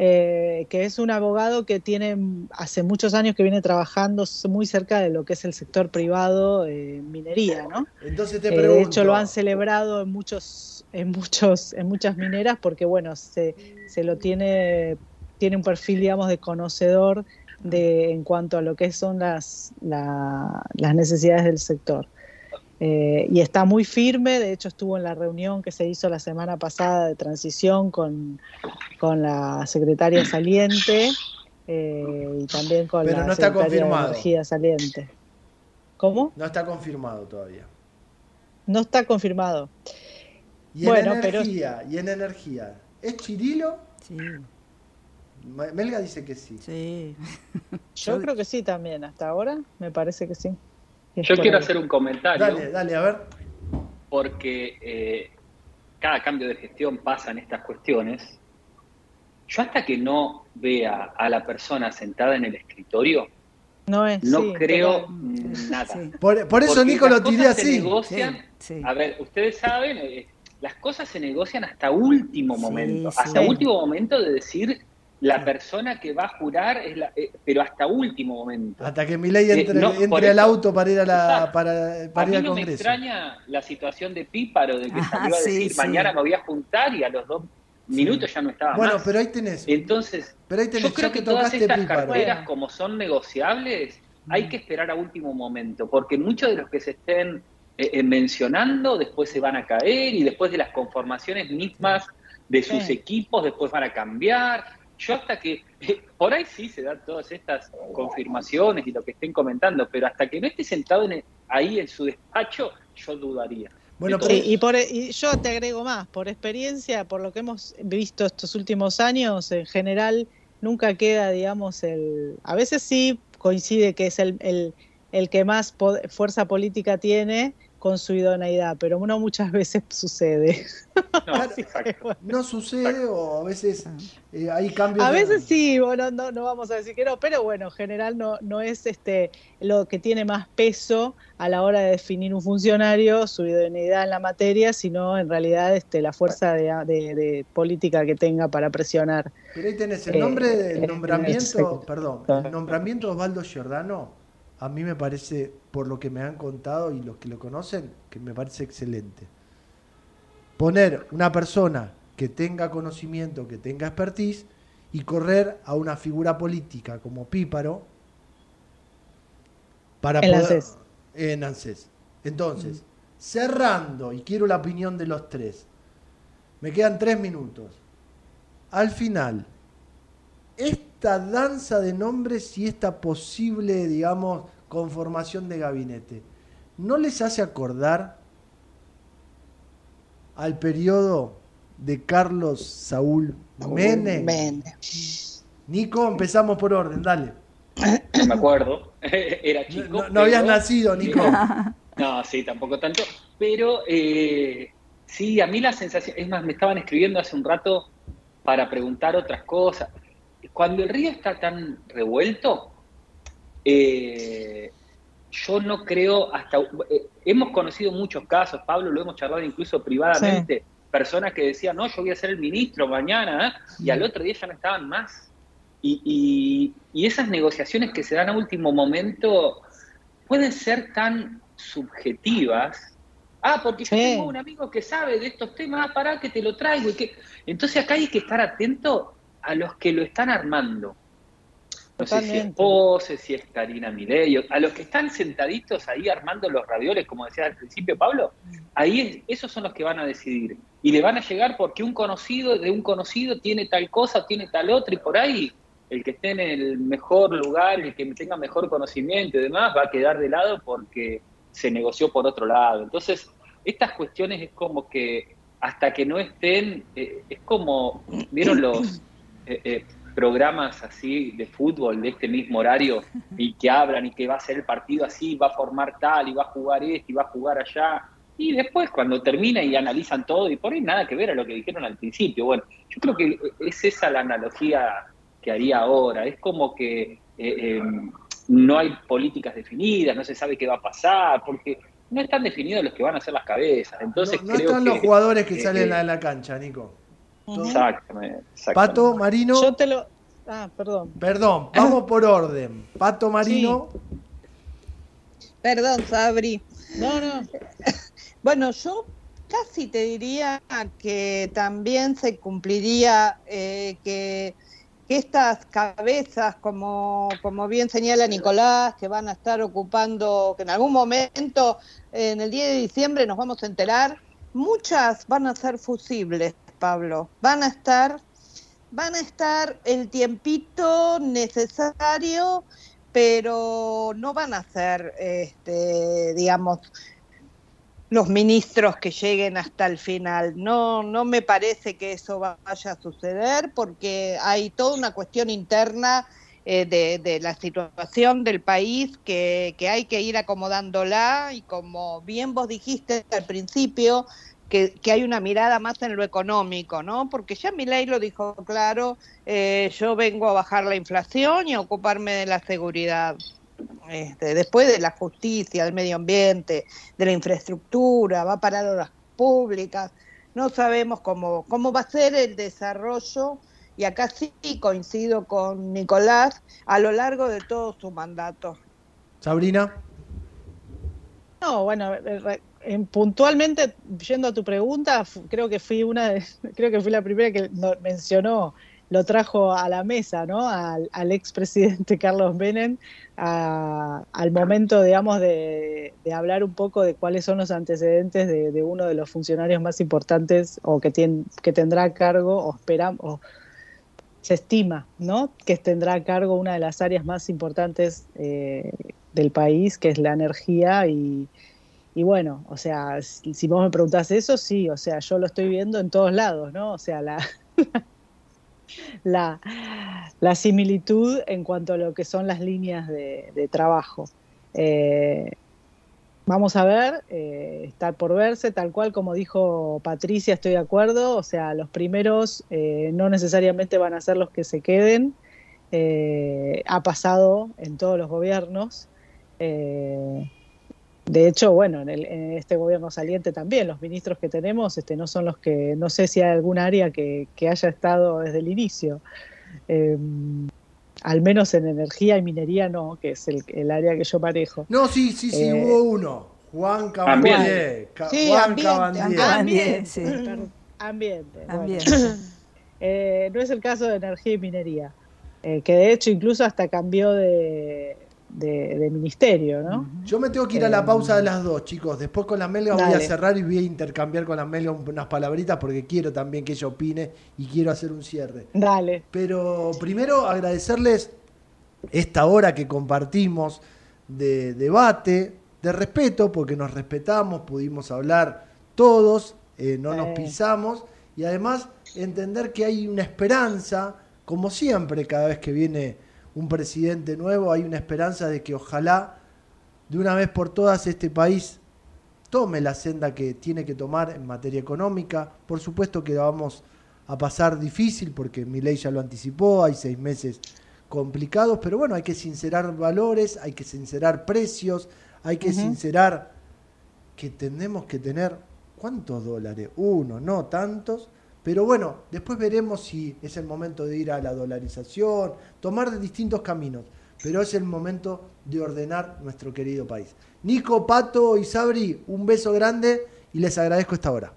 eh, que es un abogado que tiene hace muchos años que viene trabajando muy cerca de lo que es el sector privado de minería, ¿no? Entonces te eh, de hecho lo han celebrado en muchos, en muchos, en muchas mineras porque bueno se, se lo tiene tiene un perfil digamos de conocedor de en cuanto a lo que son las las necesidades del sector. Eh, y está muy firme, de hecho estuvo en la reunión que se hizo la semana pasada de transición con, con la secretaria saliente eh, y también con Pero la no está confirmado. de energía saliente. ¿Cómo? No está confirmado todavía. No está confirmado. Y en energía, y en energía, ¿es Chirilo? Sí. Melga dice que sí. Sí. Yo creo que sí también, hasta ahora me parece que sí. Yo quiero hacer un comentario. Dale, dale, a ver. Porque eh, cada cambio de gestión pasa en estas cuestiones. Yo hasta que no vea a la persona sentada en el escritorio, no, es, no creo <laughs> nada. Por, eso Nico lo tiré así. a ver, ustedes saben, eh, las cosas se negocian hasta último momento. hasta último momento de decir la persona que va a jurar es la, eh, pero hasta último momento. Hasta que mi ley eh, entre, entre al auto para ir a la para, para a ir al no Congreso. me extraña la situación de Píparo de que salió a decir mañana me voy a juntar y a los dos minutos ya no estaba bueno, más. pero ahí tenés. Entonces, pero ahí tenés, yo creo que, todas estas carteras como son negociables, hay que esperar a último momento, porque muchos de los que se estén eh, mencionando después se van a caer y después de las conformaciones mismas de sus equipos después van a cambiar yo hasta que, <laughs> por ahí sí se dan todas estas confirmaciones y lo que estén comentando, pero hasta que no esté sentado ahí en su despacho, yo dudaría. Bueno, y, por, y yo te agrego más, por experiencia, por lo que hemos visto estos últimos años, en general nunca queda, digamos, el... A veces sí coincide que es el, el, el que más fuerza política tiene, con su idoneidad, pero no muchas veces <laughs> sucede. No, sucede o a veces eh, hay cambios. A veces sí, bueno, no, no vamos a decir que no, pero bueno, en general no, no es este lo que tiene más peso a la hora de definir un funcionario, su idoneidad en la materia, sino en realidad este, la fuerza de, política que tenga para presionar. Pero ahí tenés el nombre del eh, nombramiento, perdón, el nombramiento de Osvaldo Giordano a mí me parece, por lo que me han contado y los que lo conocen, que me parece excelente. Poner una persona que tenga conocimiento, que tenga expertise, y correr a una figura política como Píparo para en poder... En ANSES. Entonces, cerrando, y quiero la opinión de los tres, me quedan tres minutos. Al final, esta danza de nombres y esta posible, digamos, conformación de gabinete, ¿no les hace acordar al periodo de Carlos Saúl Mene? Nico, empezamos por orden, dale. No me acuerdo, <laughs> era chico. No, habías nacido, Nico. No, sí, tampoco tanto. Pero eh, sí, a mí la sensación, es más, me estaban escribiendo hace un rato para preguntar otras cosas. Cuando el río está tan revuelto, eh, yo no creo hasta... eh, hemos conocido muchos casos, Pablo, lo hemos charlado incluso privadamente, personas que decían, no, yo voy a ser el ministro mañana, ¿eh? y al otro día ya no estaban más. Y, y- y esas negociaciones que se dan a último momento pueden ser tan subjetivas. Ah, porque yo tengo un amigo que sabe de estos temas, ah, pará que te lo traigo. Y que... Entonces acá hay que estar atento a los que lo están armando. No sé si es. Pose, si es Karina Mireio, a los que están sentaditos ahí armando los ravioles, como decía al principio Pablo, ahí es- esos son los que van a decidir. Y le van a llegar porque un conocido de un conocido tiene tal cosa, tiene tal otra, y por ahí el que esté en el mejor lugar, el que tenga mejor conocimiento y demás, va a quedar de lado porque se negoció por otro lado. Entonces, estas cuestiones es como que hasta que no estén, eh, es como, ¿vieron los eh, eh, programas así de fútbol de este mismo horario y que hablan y que va a ser el partido así, va a formar tal y va a jugar este y va a jugar allá? Y después cuando termina y analizan todo y por ahí nada que ver a lo que dijeron al principio. Bueno, yo creo que es esa la analogía que haría ahora. Es como que eh, eh, no hay políticas definidas, no se sabe qué va a pasar, porque no están definidos los que van a hacer las cabezas. Entonces No creo están que, los jugadores que eh, salen a la cancha, Nico. Exactamente, exactamente. Pato, Marino. Yo te lo. Ah, perdón. Perdón, vamos por orden. Pato, Marino. Perdón, Sabri. No, no. <laughs> Bueno, yo casi te diría que también se cumpliría eh, que, que estas cabezas, como, como bien señala Nicolás, que van a estar ocupando, que en algún momento, eh, en el 10 de diciembre nos vamos a enterar, muchas van a ser fusibles, Pablo. Van a estar, van a estar el tiempito necesario, pero no van a ser, este, digamos, los ministros que lleguen hasta el final. No, no me parece que eso vaya a suceder porque hay toda una cuestión interna eh, de, de la situación del país que, que hay que ir acomodándola y como bien vos dijiste al principio, que, que hay una mirada más en lo económico, ¿no? Porque ya Milei lo dijo claro, eh, yo vengo a bajar la inflación y a ocuparme de la seguridad este, después de la justicia, del medio ambiente, de la infraestructura, va a parar obras públicas, no sabemos cómo, cómo va a ser el desarrollo, y acá sí coincido con Nicolás, a lo largo de todo su mandato. Sabrina. No, bueno, eh, en- puntualmente, yendo a tu pregunta, creo que fui una de- <laughs> creo que fui la primera que mencionó, lo trajo a la mesa, ¿no? Al, al expresidente <laughs> Carlos Menem, a- al momento, digamos, de, hablar un poco de cuáles son los antecedentes de, uno de los funcionarios más importantes o que, tien- que tendrá a cargo, o esperamos, se estima, ¿no? Que tendrá a cargo una de las áreas más importantes eh, del país, que es la energía y, y bueno, o sea, si, vos me preguntás eso, sí, o sea, yo lo estoy viendo en todos lados, ¿no? O sea, la, <laughs> la, similitud en cuanto a lo que son las líneas de, trabajo. Eh, vamos a ver, eh, está por verse, tal cual como dijo Patricia, estoy de acuerdo, o sea, los primeros eh, no necesariamente van a ser los que se queden, ha pasado en todos los gobiernos. De hecho, bueno, en, el- en este gobierno saliente también, los ministros que tenemos este, no son los que, no sé si hay algún área que, que haya estado desde el inicio. Eh, al menos en energía y minería no, que es el, el área que yo manejo. No, sí, sí, sí, Eh, hubo uno. Juan Cabandier. Ambiente. Ca- Sí, Juan ambiente, Cabandier. ambiente, sí. ambiente, bueno. Ambiente. <laughs> Eh, no es el caso de energía y minería, eh, que de hecho incluso hasta cambió de, de- de ministerio, ¿no? Yo me tengo que ir a la pausa de las dos, chicos. Después con la Melga voy a cerrar y voy a intercambiar con la Melga un- unas palabritas porque quiero también que ella opine y quiero hacer un cierre. Dale. Pero primero agradecerles esta hora que compartimos de debate, de respeto, porque nos respetamos, pudimos hablar todos, eh, no nos Sí. pisamos, y además entender que hay una esperanza, como siempre, cada vez que viene un presidente nuevo, hay una esperanza de que ojalá de una vez por todas este país tome la senda que tiene que tomar en materia económica. Por supuesto que vamos a pasar difícil porque mi ley ya lo anticipó, hay seis meses complicados, pero bueno, hay que sincerar valores, hay que sincerar precios, hay que sincerar que tenemos que tener, ¿cuántos dólares? Uno, no tantos, pero bueno, después veremos si es el momento de ir a la dolarización, tomar de distintos caminos, pero es el momento de ordenar nuestro querido país. Nico, Pato y Sabri, un beso grande y les agradezco esta hora.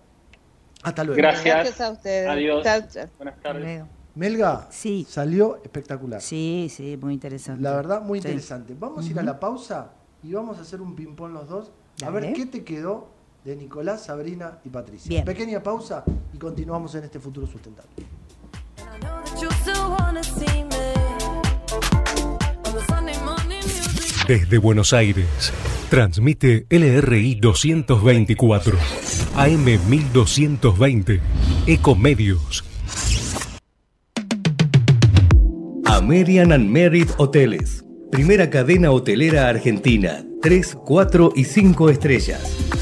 Hasta luego. Gracias. Gracias a ustedes. Adiós. Chao, chao. Buenas tardes. Melga, Sí. salió espectacular. Sí, sí, muy interesante. La verdad, muy Sí. interesante. Vamos a ir a la pausa y vamos a hacer un ping-pong los dos. A Dale. ver qué te quedó de Nicolás, Sabrina y Patricia. Bien. Pequeña pausa y continuamos en este futuro sustentable. Desde Buenos Aires, transmite LRI 224, AM 1220, Ecomedios. American and Merit Hoteles. Primera cadena hotelera argentina. 3, 4 y 5 estrellas.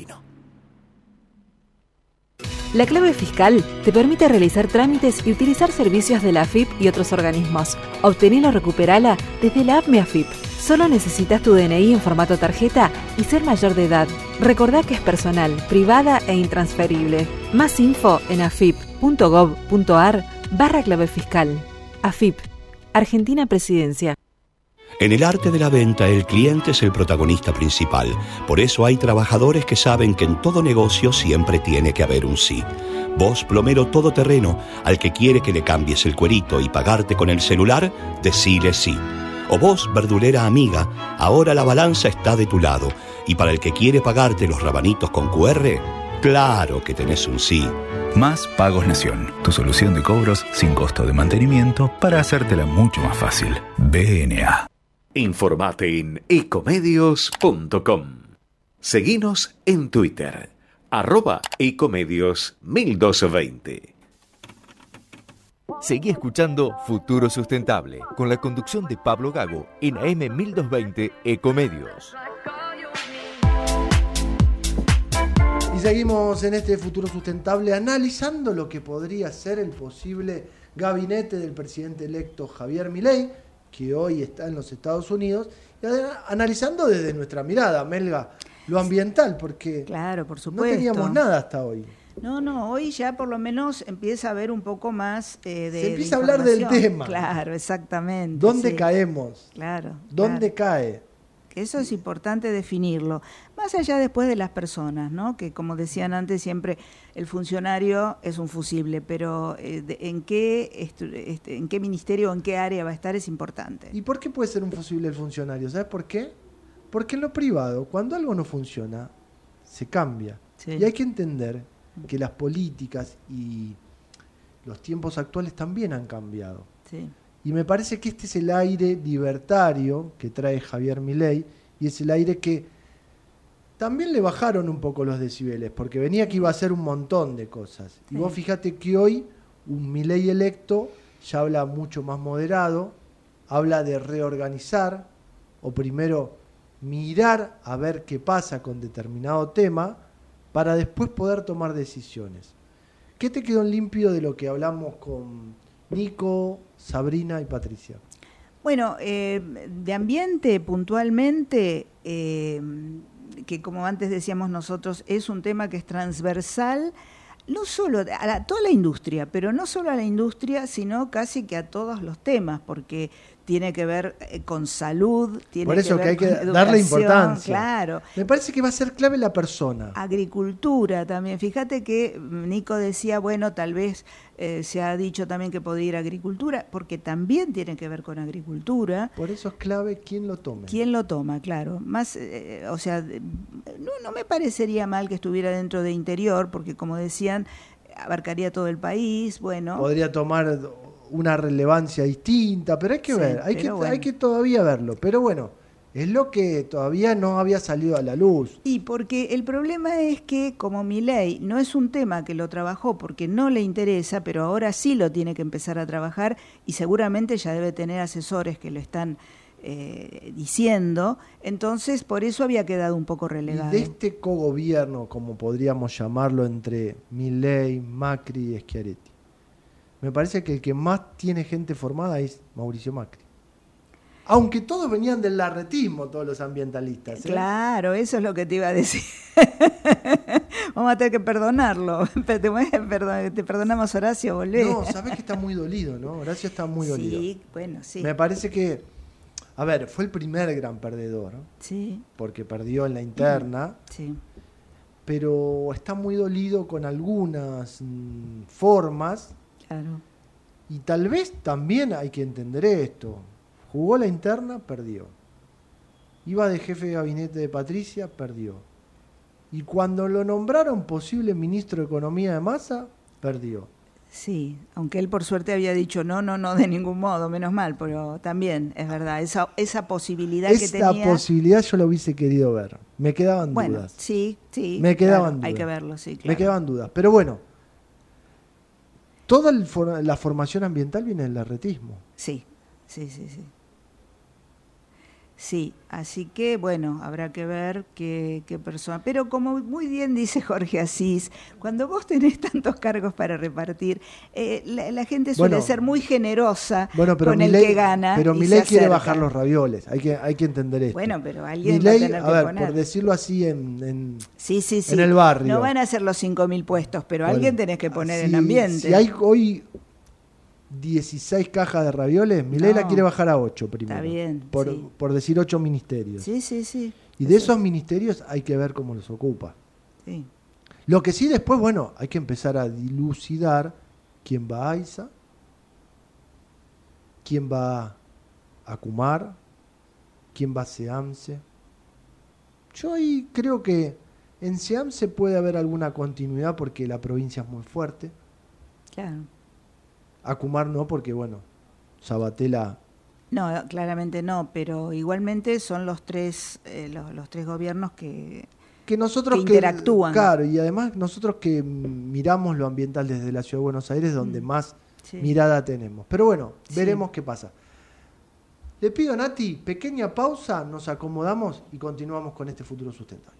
La clave fiscal te permite realizar trámites y utilizar servicios de la AFIP y otros organismos. Obtenela o recuperala desde la app Mi AFIP. Solo necesitas tu DNI en formato tarjeta y ser mayor de edad. Recordá que es personal, privada e intransferible. Más info en afip.gov.ar barra clave fiscal. AFIP. Argentina Presidencia. En el arte de la venta el cliente es el protagonista principal. Por eso hay trabajadores que saben que en todo negocio siempre tiene que haber un sí. Vos, plomero todoterreno, al que quiere que le cambies el cuerito y pagarte con el celular, decile sí. O vos, verdulera amiga, ahora la balanza está de tu lado. Y para el que quiere pagarte los rabanitos con QR, claro que tenés un sí. Más Pagos Nación, tu solución de cobros sin costo de mantenimiento para hacértela mucho más fácil. BNA. Informate en ecomedios.com. Seguinos en Twitter, arroba ecomedios 1220. Seguí escuchando Futuro Sustentable con la conducción de Pablo Gago en AM 1220 Ecomedios. Y seguimos en este futuro sustentable analizando lo que podría ser el posible gabinete del presidente electo Javier Milei, que hoy está en los Estados Unidos, y analizando desde nuestra mirada, Melga, lo ambiental, porque claro, por no supuesto. teníamos nada hasta hoy. No, no, hoy ya por lo menos empieza a haber un poco más eh, de. Se empieza de a hablar del tema. Claro, exactamente. ¿Dónde sí. caemos? Claro. ¿Dónde claro. cae? Eso es importante definirlo. Más allá después de las personas, ¿no? Que como decían antes, siempre el funcionario es un fusible, pero eh, de- en, qué este, en qué ministerio o en qué área va a estar es importante. ¿Y por qué puede ser un fusible el funcionario? ¿Sabes por qué? Porque en lo privado, cuando algo no funciona, se cambia. Sí. Y hay que entender que las políticas y los tiempos actuales también han cambiado. Sí. Y me parece que este es el aire libertario que trae Javier Milei y es el aire que también le bajaron un poco los decibeles, porque venía que iba a hacer un montón de cosas. Y vos fíjate que hoy un Milei electo ya habla mucho más moderado, habla de reorganizar o primero mirar a ver qué pasa con determinado tema para después poder tomar decisiones. ¿Qué te quedó en limpio de lo que hablamos con Nico, Sabrina y Patricia? Bueno, eh, de ambiente puntualmente, eh, que como antes decíamos nosotros, es un tema que es transversal. no solo a toda la industria, pero no solo a la industria, sino casi que a todos los temas, porque tiene que ver eh, con salud, tiene Por eso que, que, hay ver que con darle importancia. Claro. Me parece que va a ser clave la persona. Agricultura también. Fíjate que Nico decía, bueno, tal vez eh, se ha dicho también que podría ir a agricultura, porque también tiene que ver con agricultura. Por eso es clave quién lo tome. ¿Quién lo toma? Claro. Más, eh, o sea, no, no me parecería mal que estuviera dentro de interior, porque como decían, abarcaría todo el país. Bueno. Podría tomar una relevancia distinta, pero hay que Sí, ver, hay que, pero bueno. hay que todavía verlo. Pero bueno, es lo que todavía no había salido a la luz. Y porque el problema es que, como mi ley no es un tema que lo trabajó porque no le interesa, pero ahora sí lo tiene que empezar a trabajar y seguramente ya debe tener asesores que lo están eh, diciendo, entonces por eso había quedado un poco Y relegado. de este cogobierno, como podríamos llamarlo, entre Milei, Macri y Schiaretti, me parece que el que más tiene gente formada es Mauricio Macri. Aunque todos venían del larretismo, todos los ambientalistas. ¿eh? Claro, eso es lo que te iba a decir. <laughs> Vamos a tener que perdonarlo. <laughs> Te, perdon- te perdonamos, Horacio, volvé. No, sabes que está muy dolido, ¿no? Horacio está muy dolido. Sí, bueno, sí. Me parece que, a ver, fue el primer gran perdedor, Sí, porque perdió en la interna, sí. pero está muy dolido con algunas mm, formas Claro. y tal vez también hay que entender esto. Jugó la interna, perdió. Iba de jefe de gabinete de Patricia, perdió. Y cuando lo nombraron posible ministro de Economía de Massa, perdió. Sí, aunque él por suerte había dicho no, no, no, de ningún modo, menos mal, pero también es verdad, esa, esa posibilidad que tenía. posibilidad yo la hubiese querido ver. Me quedaban bueno, dudas. sí, sí. Me quedaban claro, Hay dudas. que verlo, sí, claro. Me quedaban dudas. Pero bueno, toda el la formación ambiental viene del larretismo. Sí, sí, sí, sí. Sí, así que bueno, habrá que ver qué, qué persona. Pero como muy bien dice Jorge Asís, cuando vos tenés tantos cargos para repartir, eh, la, la gente suele Bueno. ser muy generosa Bueno, pero con el que gana. Pero y Milei se quiere bajar los ravioles. Hay que, hay que entender esto. Bueno, pero alguien va a tener a ver, poner. por decirlo así en, en- Sí, sí, sí. en el barrio. No van a ser los 5.000 puestos, pero Bueno, alguien tenés que poner en si- ambiente. Si hay hoy 16 cajas de ravioles, Milei la quiere bajar a 8 primero. Está bien, Por, sí. por decir 8 ministerios. Sí, sí, sí. Y de esos ministerios hay que ver cómo los ocupa. Sí. Lo que sí después, bueno, hay que empezar a dilucidar quién va a AISA, quién va a Kumar, quién va a SEAMSE. Yo ahí creo que en SEAMSE puede haber alguna continuidad porque la provincia es muy fuerte. Claro. A Kumar no, porque bueno, Sabatella No, claramente no, pero igualmente son los tres, eh, los, los tres gobiernos que, que nosotros que que, interactúan. claro y además nosotros que miramos lo ambiental desde la ciudad de Buenos Aires donde Mm, más sí. mirada tenemos pero bueno Sí. veremos qué pasa le pido a Nati pequeña pausa nos acomodamos y continuamos con este futuro sustentable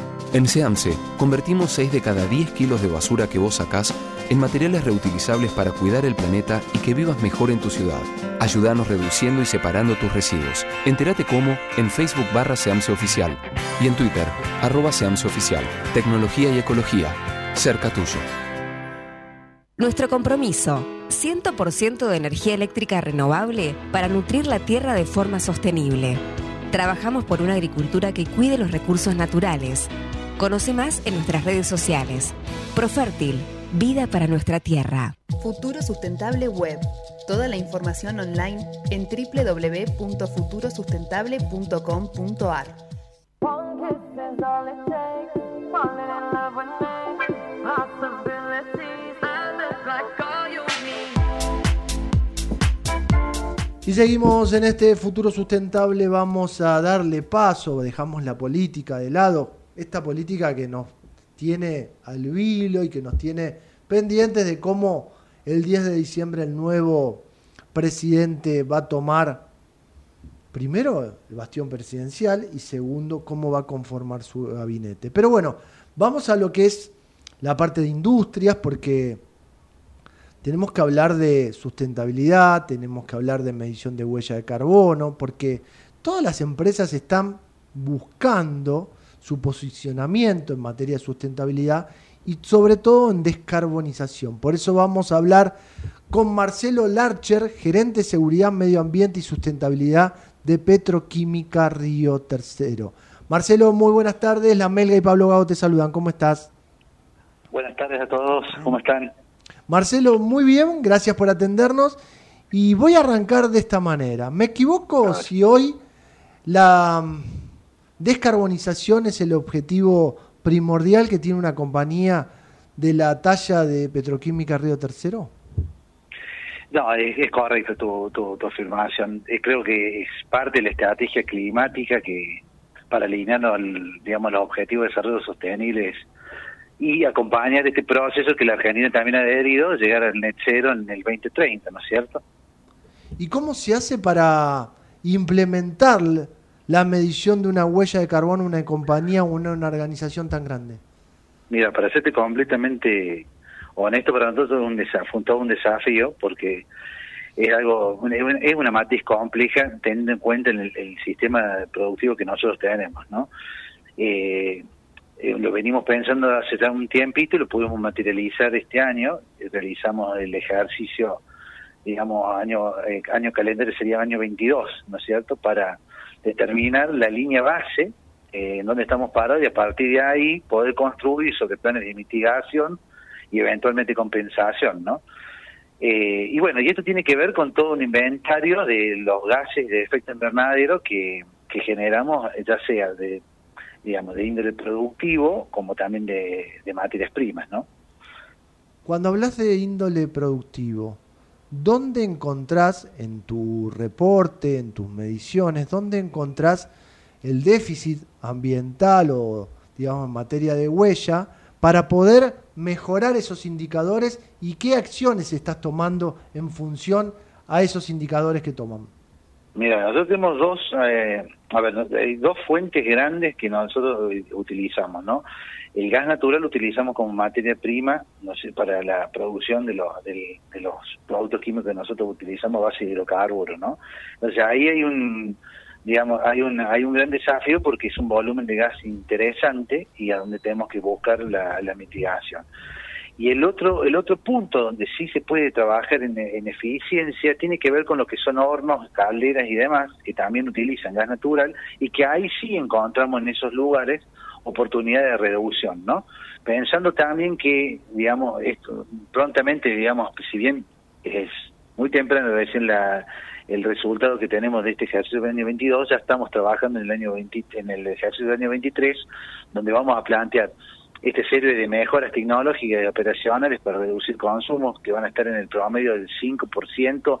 En SEAMSE, convertimos 6 de cada 10 kilos de basura que vos sacás en materiales reutilizables para cuidar el planeta y que vivas mejor en tu ciudad. Ayúdanos reduciendo y separando tus residuos. Entérate cómo en Facebook barra SEAMSE Oficial y en Twitter, arroba SEAMSE Oficial. Tecnología y ecología. Cerca tuyo. Nuestro compromiso, 100% de energía eléctrica renovable para nutrir la tierra de forma sostenible. Trabajamos por una agricultura que cuide los recursos naturales. Conoce más en nuestras redes sociales. Profértil, vida para nuestra tierra. Futuro Sustentable Web. Toda la información online en www.futurosustentable.com.ar. Y seguimos en este futuro sustentable, vamos a darle paso, dejamos la política de lado, esta política que nos tiene al vilo y que nos tiene pendientes de cómo el 10 de diciembre el nuevo presidente va a tomar primero el bastión presidencial y segundo cómo va a conformar su gabinete. Pero bueno, vamos a lo que es la parte de industrias porque tenemos que hablar de sustentabilidad, tenemos que hablar de medición de huella de carbono, porque todas las empresas están buscando su posicionamiento en materia de sustentabilidad y sobre todo en descarbonización. Por eso vamos a hablar con Marcelo Larcher, gerente de seguridad, medio ambiente y sustentabilidad de Petroquímica Río Tercero. Marcelo, muy buenas tardes. La Melga y Pablo Gago te saludan. ¿Cómo estás? Buenas tardes a todos. ¿Cómo están? Marcelo, muy bien, gracias por atendernos. Y voy a arrancar de esta manera. ¿Me equivoco si hoy la descarbonización es el objetivo primordial que tiene una compañía de la talla de Petroquímica Río Tercero? No, es, correcto tu, tu, afirmación. Eh, creo que es parte de la estrategia climática que para alinearnos digamos, los objetivos de desarrollo sostenibles y acompañar este proceso que la Argentina también ha adherido, llegar al net cero en el 2030, ¿no es cierto? ¿Y cómo se hace para implementar la medición de una huella de carbono una compañía o una, organización tan grande? Mira, para serte completamente honesto, para nosotros es un todo un desafío porque es algo es una matriz compleja teniendo en cuenta el, el sistema productivo que nosotros tenemos, ¿no? Eh, eh, lo venimos pensando hace ya un tiempito y lo pudimos materializar este año. Realizamos el ejercicio, digamos, año, eh, año calendario sería año 22, ¿no es cierto?, para determinar la línea base eh, en donde estamos parados y a partir de ahí poder construir sobre planes de mitigación y eventualmente compensación, ¿no? Eh, y bueno, y esto tiene que ver con todo un inventario de los gases de efecto invernadero que, generamos, ya sea de digamos, de índole productivo como también de, materias primas, ¿no? Cuando hablas de índole productivo, ¿dónde encontrás en tu reporte, en tus mediciones, dónde encontrás el déficit ambiental o, digamos, en materia de huella para poder mejorar esos indicadores y qué acciones estás tomando en función a esos indicadores que toman? Mira, nosotros tenemos dos, eh, a ver, dos fuentes grandes que nosotros utilizamos, ¿no? El gas natural lo utilizamos como materia prima, no sé, para la producción de los de, los productos químicos que nosotros utilizamos a base de hidrocarburos, ¿no? Entonces ahí hay un, digamos, hay un hay un gran desafío porque es un volumen de gas interesante y a donde tenemos que buscar la, mitigación. Y el otro, el otro punto donde sí se puede trabajar en, eficiencia tiene que ver con lo que son hornos, calderas y demás, que también utilizan gas natural y que ahí sí encontramos en esos lugares oportunidades de reducción, ¿no? Pensando también que, digamos, esto prontamente, digamos, si bien es muy temprano recién la, el resultado que tenemos de este ejercicio del año 22, ya estamos trabajando en el año 20, en el ejercicio del año 23, donde vamos a plantear este serie de mejoras tecnológicas y operacionales para reducir consumos que van a estar en el promedio del 5%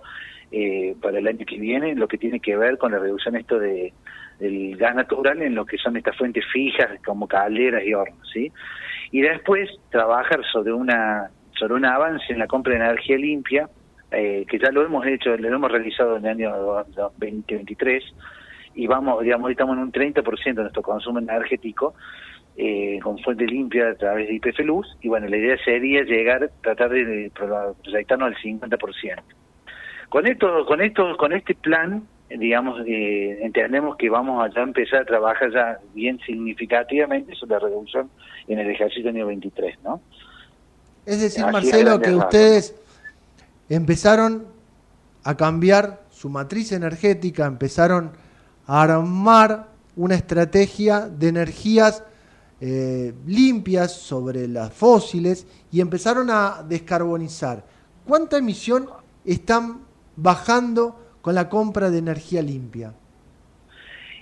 eh, para el año que viene lo que tiene que ver con la reducción esto de del gas natural en lo que son estas fuentes fijas como calderas y hornos. Y después trabajar sobre una sobre un avance en la compra de energía limpia, eh, que ya lo hemos hecho, lo hemos realizado en el año 2023 y vamos, digamos, estamos en un 30% de nuestro consumo energético eh, con fuente limpia a través de IPF Luz y bueno, la idea sería llegar, tratar de proyectarnos al 50%. Con esto, con esto, con este plan, digamos, eh, entendemos que vamos a ya empezar a trabajar ya bien significativamente sobre la reducción en el ejercicio año 23, ¿no? Es decir, Marcelo, que ustedes empezaron a cambiar su matriz energética, empezaron a armar una estrategia de energías eh, limpias sobre las fósiles y empezaron a descarbonizar. ¿Cuánta emisión están bajando con la compra de energía limpia?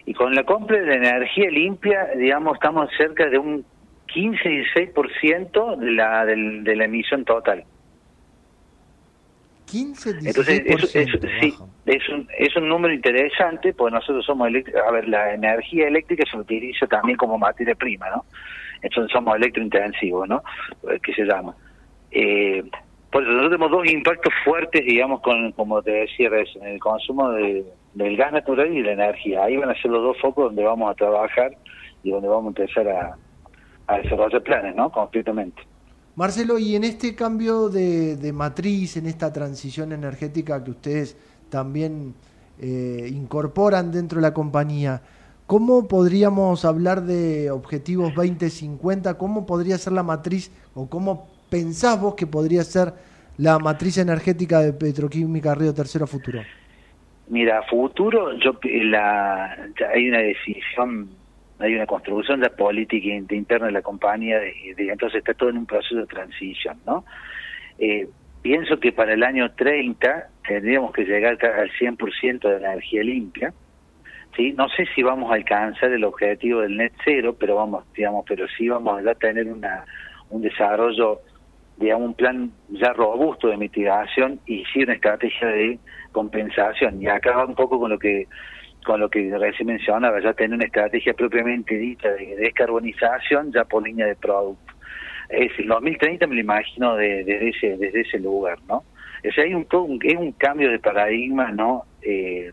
Y con la compra de energía limpia, digamos, estamos cerca de un 15 y 6% de la, de la emisión total. 15, Entonces, sí, es un, es un número interesante, porque nosotros somos a ver, la energía eléctrica se utiliza también como materia prima, ¿no? Entonces somos electrointensivos, ¿no? Eh, que se llama. Eh, por eso nosotros tenemos dos impactos fuertes, digamos, con como te decía, en el consumo de, del gas natural y de la energía. Ahí van a ser los dos focos donde vamos a trabajar y donde vamos a empezar a, a desarrollar planes, ¿no? Concretamente. Marcelo, y en este cambio de, matriz, en esta transición energética que ustedes también eh, incorporan dentro de la compañía, ¿cómo podríamos hablar de objetivos 2050? ¿Cómo podría ser la matriz o cómo pensás vos que podría ser la matriz energética de Petroquímica Río Tercero Futuro? Mira, futuro, yo la, hay una decisión hay una construcción de política interna de la compañía, de, entonces está todo en un proceso de transición, ¿no? Eh, pienso que para el año 30 tendríamos que llegar al 100% de energía limpia, ¿sí? No sé si vamos a alcanzar el objetivo del net cero, pero vamos, digamos, pero sí vamos a tener una, un desarrollo, digamos, un plan ya robusto de mitigación y sí una estrategia de compensación. Y acá va un poco con lo que con lo que recién mencionaba, ya tener una estrategia propiamente dita de descarbonización ya por línea de producto. Es el 2030 me lo imagino desde ese desde ese lugar, ¿no? O sea, hay un, es un cambio de paradigma, ¿no? Eh,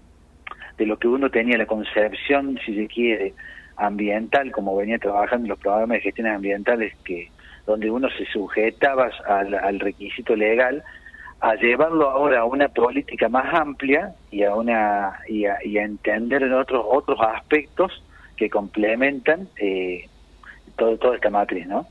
de lo que uno tenía, la concepción, si se quiere, ambiental, como venía trabajando en los programas de gestión ambientales, que donde uno se sujetaba al requisito legal, a llevarlo ahora a una política más amplia y a una y a, entender en otros otros aspectos que complementan eh, todo, toda esta matriz, ¿no?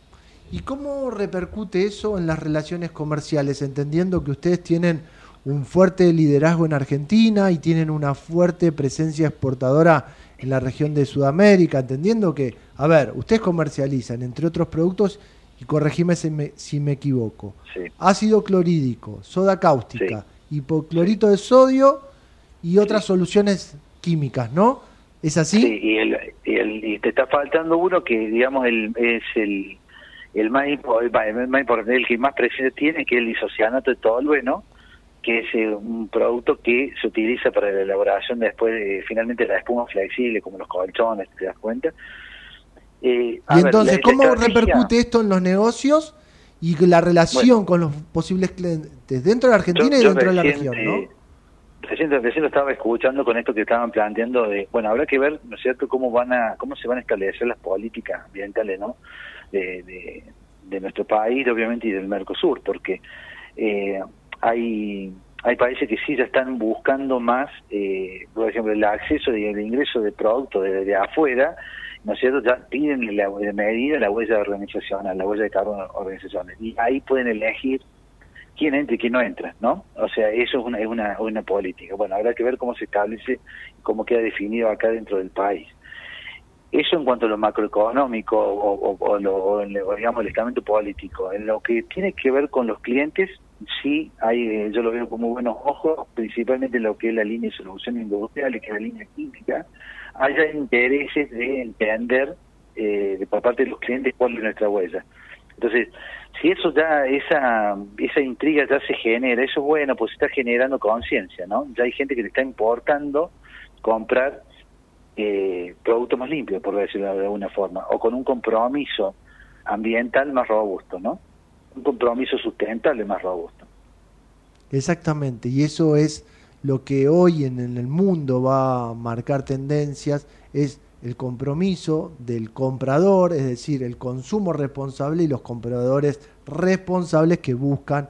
¿Y cómo repercute eso en las relaciones comerciales? Entendiendo que ustedes tienen un fuerte liderazgo en Argentina y tienen una fuerte presencia exportadora en la región de Sudamérica, entendiendo que, a ver, ustedes comercializan, entre otros productos, y corregime si me, si me equivoco, ácido clorhídrico, soda cáustica, hipoclorito de sodio y otras soluciones químicas, ¿no? ¿Es así? Sí, y, el, y, te está faltando uno que, digamos, el, es el, el, más, el más importante, el que más presencia tiene, que es el isocianato de tolue, ¿no? que es eh, un producto que se utiliza para la elaboración después, de, finalmente, la espuma flexible, como los colchones, ¿te das cuenta? Eh, y entonces, ¿cómo repercute esto en los negocios y la relación con los posibles clientes dentro de Argentina y dentro de la región? ¿no? Recién, recién, lo estaba escuchando con esto que estaban planteando de, bueno, habrá que ver, ¿no es cierto?, cómo van a, cómo se van a establecer las políticas ambientales, ¿no?, de, de, nuestro país, obviamente, y del Mercosur, porque eh, hay hay países que sí ya están buscando más, eh, por ejemplo, el acceso y el ingreso de productos desde de afuera ¿no es cierto? Ya piden la, medida la huella organizacional, la huella de carbono organizacional, y ahí pueden elegir quién entra y quién no entra, ¿no? O sea, eso es una, es una, una política. Bueno, habrá que ver cómo se establece, cómo queda definido acá dentro del país. Eso en cuanto a lo macroeconómico o, o, lo, digamos, el estamento político. En lo que tiene que ver con los clientes, sí, hay, eh, yo lo veo con muy buenos ojos, principalmente en lo que es la línea de solución industrial, que es la línea química, haya intereses de entender eh, por parte de los clientes cuál es nuestra huella. Entonces, si eso ya, esa, esa intriga ya se genera, eso es bueno, pues está generando conciencia, ¿no? Ya hay gente que le está importando comprar eh, productos más limpios, por decirlo de alguna forma, o con un compromiso ambiental más robusto, ¿no? Un compromiso sustentable más robusto. Exactamente, y eso es lo que hoy en el mundo va a marcar tendencias, es el compromiso del comprador, es decir, el consumo responsable y los compradores responsables que buscan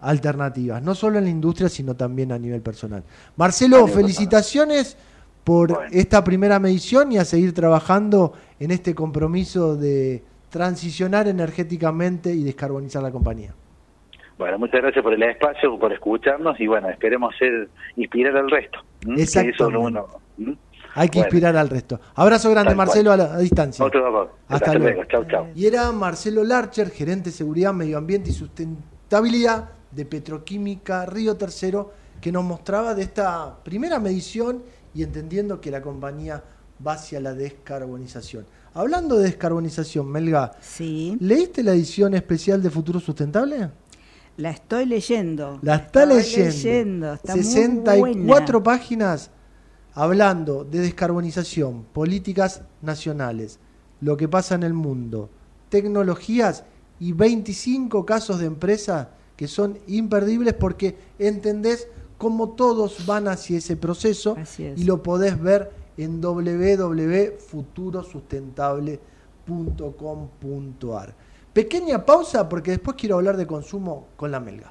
alternativas, no solo en la industria, sino también a nivel personal. Marcelo, felicitaciones por esta primera medición y a seguir trabajando en este compromiso de transicionar energéticamente y descarbonizar la compañía. Bueno, muchas gracias por el espacio, por escucharnos y bueno, esperemos ser inspirar al resto. Exacto. Hay que inspirar al resto. Abrazo grande, Marcelo, a, la, distancia. Otro Hasta, luego. Chau, chau. Y era Marcelo Larcher, gerente de seguridad, medio ambiente y sustentabilidad de Petroquímica Río Tercero, que nos mostraba de esta primera medición y entendiendo que la compañía va hacia la descarbonización. Hablando de descarbonización, Melga, sí. ¿leíste la edición especial de Futuro Sustentable? La estoy leyendo. La está leyendo. 64 páginas hablando de descarbonización, políticas nacionales, lo que pasa en el mundo, tecnologías y 25 casos de empresas que son imperdibles porque entendés cómo todos van hacia ese proceso y lo podés ver en www.futurosustentable.com.ar. Pequeña pausa porque después quiero hablar de consumo con la melga.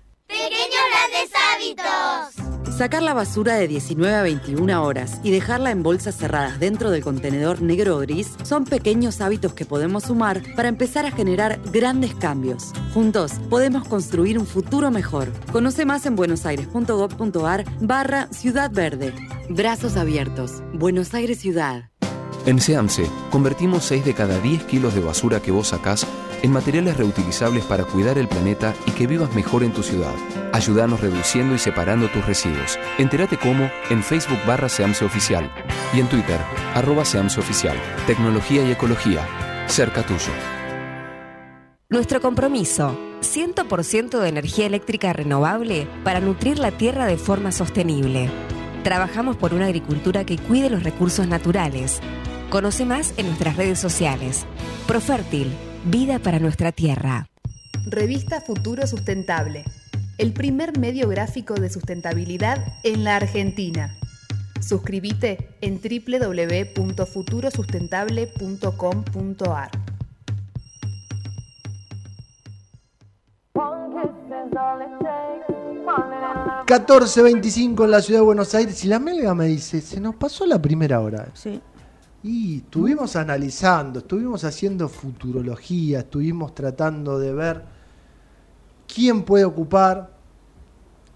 Sacar la basura de 19 a 21 horas y dejarla en bolsas cerradas dentro del contenedor negro o gris son pequeños hábitos que podemos sumar para empezar a generar grandes cambios. Juntos podemos construir un futuro mejor. Conoce más en buenosaires.gov.ar barra Ciudad Verde. Brazos abiertos. Buenos Aires Ciudad. En SEAMSE, convertimos 6 de cada 10 kilos de basura que vos sacás en materiales reutilizables para cuidar el planeta y que vivas mejor en tu ciudad. Ayúdanos reduciendo y separando tus residuos. Entérate cómo en Facebook barra Seamse Oficial y en Twitter arroba Seamse Oficial. Tecnología y ecología. Cerca tuyo. Nuestro compromiso, 100% de energía eléctrica renovable para nutrir la tierra de forma sostenible. Trabajamos por una agricultura que cuide los recursos naturales. Conoce más en nuestras redes sociales. Profértil Vida para nuestra tierra. Revista Futuro Sustentable. El primer medio gráfico de sustentabilidad en la Argentina. Suscríbete en www.futurosustentable.com.ar. 14.25 en la ciudad de Buenos Aires y la Melga me dice, se nos pasó la primera hora. Sí. Y estuvimos analizando, estuvimos haciendo futurología, estuvimos tratando de ver quién puede ocupar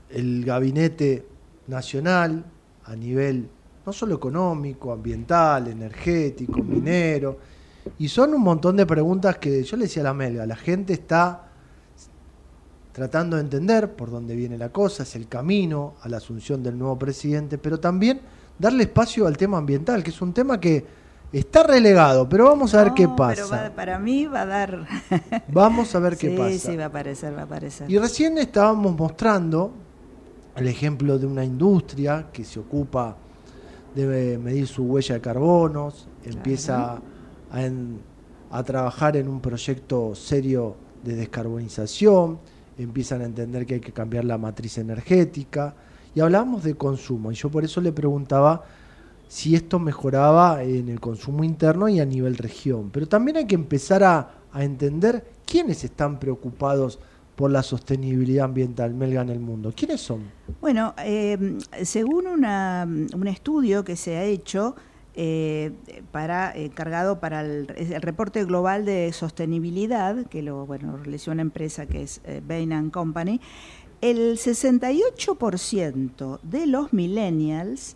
el gabinete nacional a nivel no solo económico, ambiental, energético, minero. Y son un montón de preguntas que yo le decía a la Melga, la gente está tratando de entender por dónde viene la cosa, es el camino a la asunción del nuevo presidente, pero también darle espacio al tema ambiental, que es un tema que está relegado, pero vamos a ver qué pasa. para mí va a dar. <laughs> vamos a ver qué sí, pasa. Sí, va a aparecer, va a aparecer. Y recién estábamos mostrando el ejemplo de una industria que se ocupa de medir su huella de carbonos, empieza a, a trabajar en un proyecto serio de descarbonización, empiezan a entender que hay que cambiar la matriz energética. Y hablábamos de consumo, y yo por eso le preguntaba si esto mejoraba en el consumo interno y a nivel región. Pero también hay que empezar a, entender quiénes están preocupados por la sostenibilidad ambiental, Melga, en el mundo. ¿Quiénes son? Bueno, eh, según un estudio que se ha hecho, eh, para eh, cargado para el, reporte global de sostenibilidad, que lo bueno realizó una empresa que es eh, Bain Company, el 68% de los millennials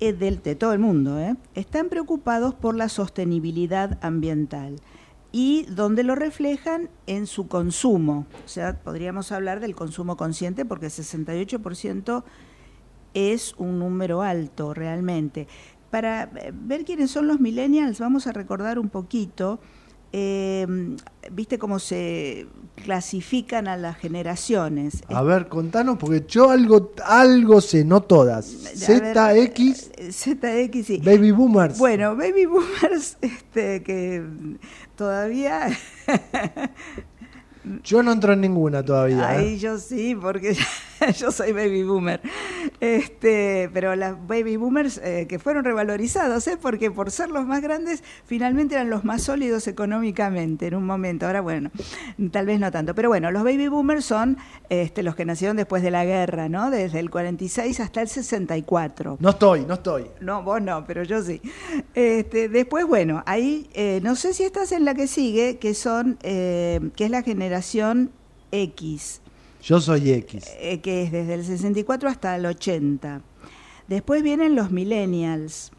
del, de todo el mundo están preocupados por la sostenibilidad ambiental y donde lo reflejan en su consumo. O sea, podríamos hablar del consumo consciente porque el 68% es un número alto realmente para eh, ver quiénes son los millennials, vamos a recordar un poquito, eh, viste cómo se clasifican a las generaciones. A ver, contanos, porque yo algo, algo sé, no todas. ZX. ZX, sí. Baby Boomers. Bueno, Baby Boomers, <laughs> este, que todavía Yo no entro en ninguna todavía. Ay, ¿eh? yo sí, porque <laughs> yo soy baby boomer. Este, pero las baby boomers eh, que fueron revalorizados, ¿eh? porque por ser los más grandes, finalmente eran los más sólidos económicamente en un momento. Ahora, bueno, tal vez no tanto. Pero bueno, los baby boomers son este, los que nacieron después de la guerra, ¿no? Desde el 46 hasta el 64. No estoy, no estoy. No, vos no, pero yo sí. Este, después, bueno, ahí, eh, no sé si estás en la que sigue, que son, eh, que es la generación X. Yo soy X. Eh, que es desde el 64 hasta el 80. Después vienen los millennials.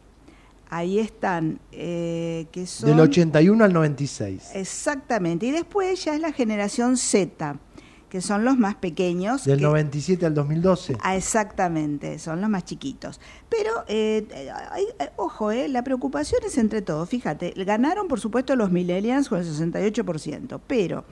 Ahí están, eh, que son... Del 81 al 96. Exactamente. Y después ya es la generación Z, que son los más pequeños. Del 97 al 2012. Ah, exactamente, son los más chiquitos. Pero, eh, ojo, la preocupación es entre todos. Fíjate, ganaron por supuesto los millennials con el 68%, pero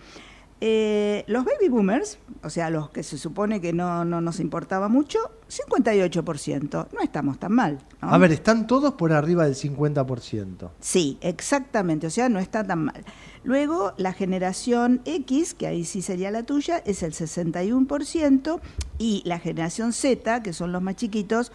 eh, los baby boomers, o sea, los que se supone que no, no nos importaba mucho, 58%. No estamos tan mal. A ver, están todos por arriba del 50%. Sí, exactamente, o sea, no está tan mal. Luego, la generación X, que ahí sí sería la tuya, es el 61%, y la generación Z, que son los más chiquitos,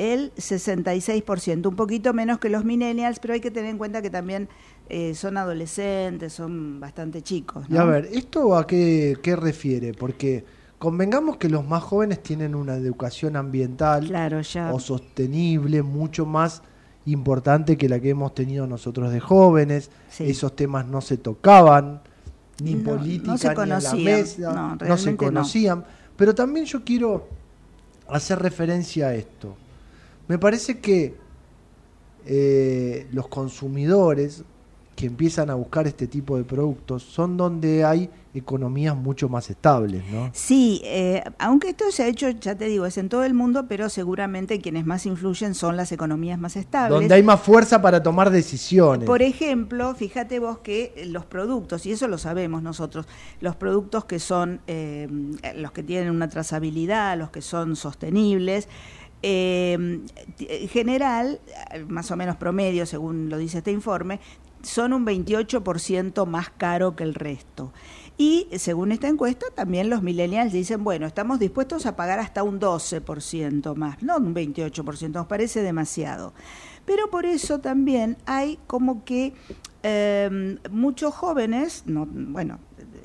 el 66%, un poquito menos que los millennials, pero hay que tener en cuenta que también eh, son adolescentes, son bastante chicos. Y a ver, ¿esto a qué, qué, refiere? Porque convengamos que los más jóvenes tienen una educación ambiental o sostenible mucho más importante que la que hemos tenido nosotros de jóvenes. Esos temas no se tocaban, ni política, ni en la mesa, no, se conocían. Pero también yo quiero hacer referencia a esto. Me parece que eh, los consumidores que empiezan a buscar este tipo de productos son donde hay economías mucho más estables, ¿no? Sí, eh, aunque esto se ha hecho, ya te digo, es en todo el mundo, pero seguramente quienes más influyen son las economías más estables. Donde hay más fuerza para tomar decisiones. Por ejemplo, fíjate vos que los productos, y eso lo sabemos nosotros, los productos que son, eh, los que tienen una trazabilidad, los que son sostenibles, eh, en general, más o menos promedio, según lo dice este informe, son un 28% más caro que el resto. Y según esta encuesta, también los millennials dicen, bueno, estamos dispuestos a pagar hasta un 12% más, no un 28%, nos parece demasiado. Pero por eso también hay como que em, muchos jóvenes, no, bueno,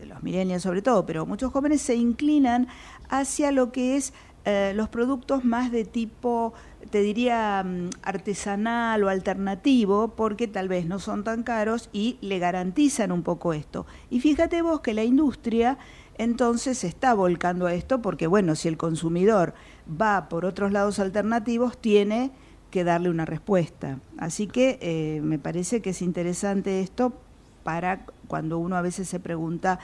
los millennials sobre todo, pero muchos jóvenes se inclinan hacia lo que es eh, los productos más de tipo, te diría, mm, artesanal o alternativo, porque tal vez no son tan caros y le garantizan un poco esto. Y fíjate vos que la industria entonces está volcando a esto, porque bueno, si el consumidor va por otros lados alternativos, tiene que darle una respuesta. Así que eh, me parece que es interesante esto para cuando uno a veces se pregunta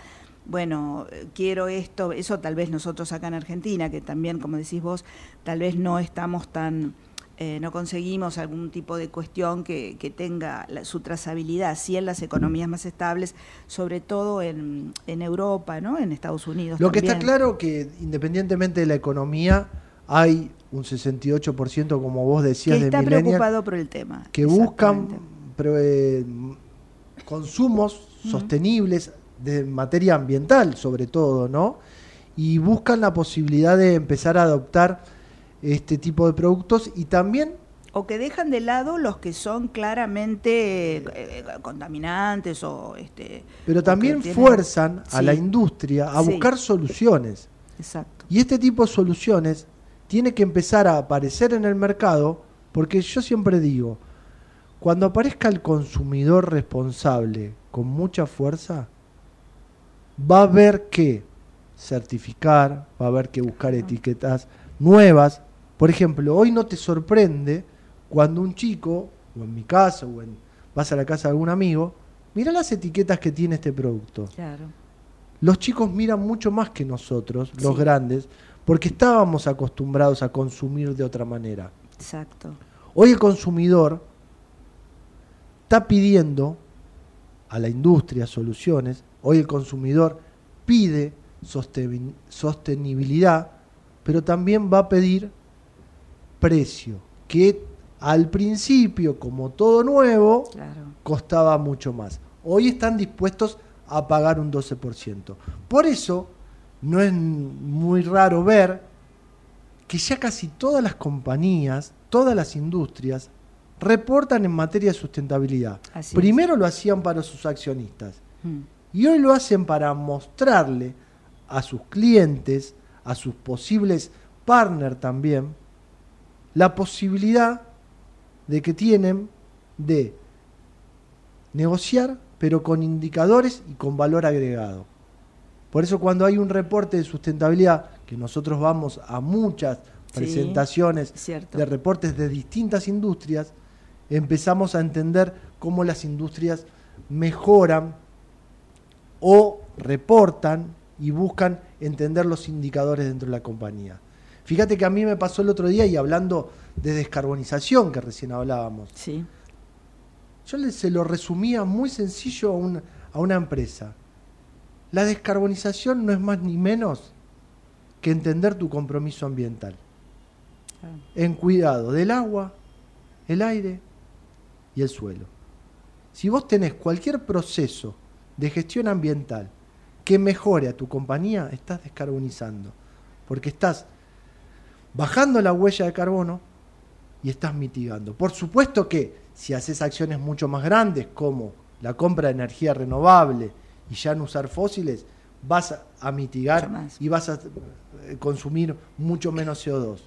bueno, quiero esto, eso tal vez nosotros acá en Argentina, que también, como decís vos, tal vez no estamos tan eh, no conseguimos algún tipo de cuestión que, tenga su trazabilidad, sí en las economías más estables, sobre todo en, Europa, ¿no? en Estados Unidos. Lo que está claro que independientemente de la economía, hay un 68%, como vos decías, que está de preocupado por el tema. Que buscan eh, consumos sostenibles de materia ambiental, sobre todo, ¿no? Y buscan la posibilidad de empezar a adoptar este tipo de productos y también o que dejan de lado los que son claramente eh, contaminantes o este pero también fuerzan a la industria a buscar soluciones. Exacto. Y este tipo de soluciones tiene que empezar a aparecer en el mercado porque yo siempre digo cuando aparezca el consumidor responsable con mucha fuerza va a haber que certificar va a haber que buscar etiquetas nuevas por ejemplo, hoy no te sorprende cuando un chico, o en mi casa, o en, vas a la casa de algún amigo, mira las etiquetas que tiene este producto. Claro. Los chicos miran mucho más que nosotros, los grandes, porque estábamos acostumbrados a consumir de otra manera. Exacto. Hoy el consumidor está pidiendo a la industria soluciones, hoy el consumidor pide sostenibilidad, pero también va a pedir precio, que al principio, como todo nuevo, costaba mucho más. Hoy están dispuestos a pagar un 12%. Por eso, no es muy raro ver que ya casi todas las compañías, todas las industrias, reportan en materia de sustentabilidad. Primero lo hacían para sus accionistas mm. Y hoy lo hacen para mostrarle a sus clientes, a sus posibles partners también, la posibilidad de que tienen de negociar, pero con indicadores y con valor agregado. Por eso cuando hay un reporte de sustentabilidad, que nosotros vamos a muchas presentaciones de reportes de distintas industrias, empezamos a entender cómo las industrias mejoran o reportan y buscan entender los indicadores dentro de la compañía. Fíjate que a mí me pasó el otro día y hablando de descarbonización que recién hablábamos. Sí. Yo se lo resumía muy sencillo a una, empresa. La descarbonización no es más ni menos que entender tu compromiso ambiental. En cuidado del agua, el aire y el suelo. Si vos tenés cualquier proceso de gestión ambiental que mejore a tu compañía, estás descarbonizando. Porque estás bajando la huella de carbono y estás mitigando. Por supuesto que si haces acciones mucho más grandes como la compra de energía renovable y ya no usar fósiles, vas a mitigar y vas a eh, consumir mucho menos CO2.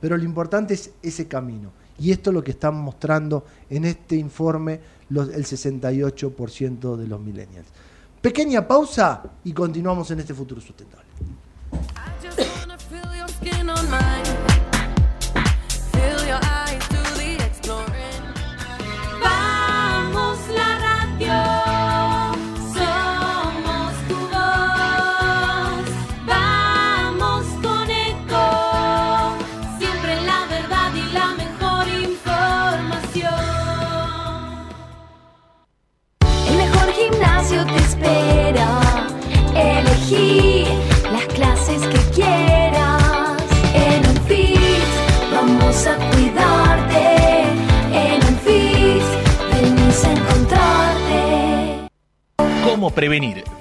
Pero lo importante es ese camino. Y esto es lo que están mostrando en este informe los, el 68% de los millennials. Pequeña pausa y continuamos en este futuro sustentable.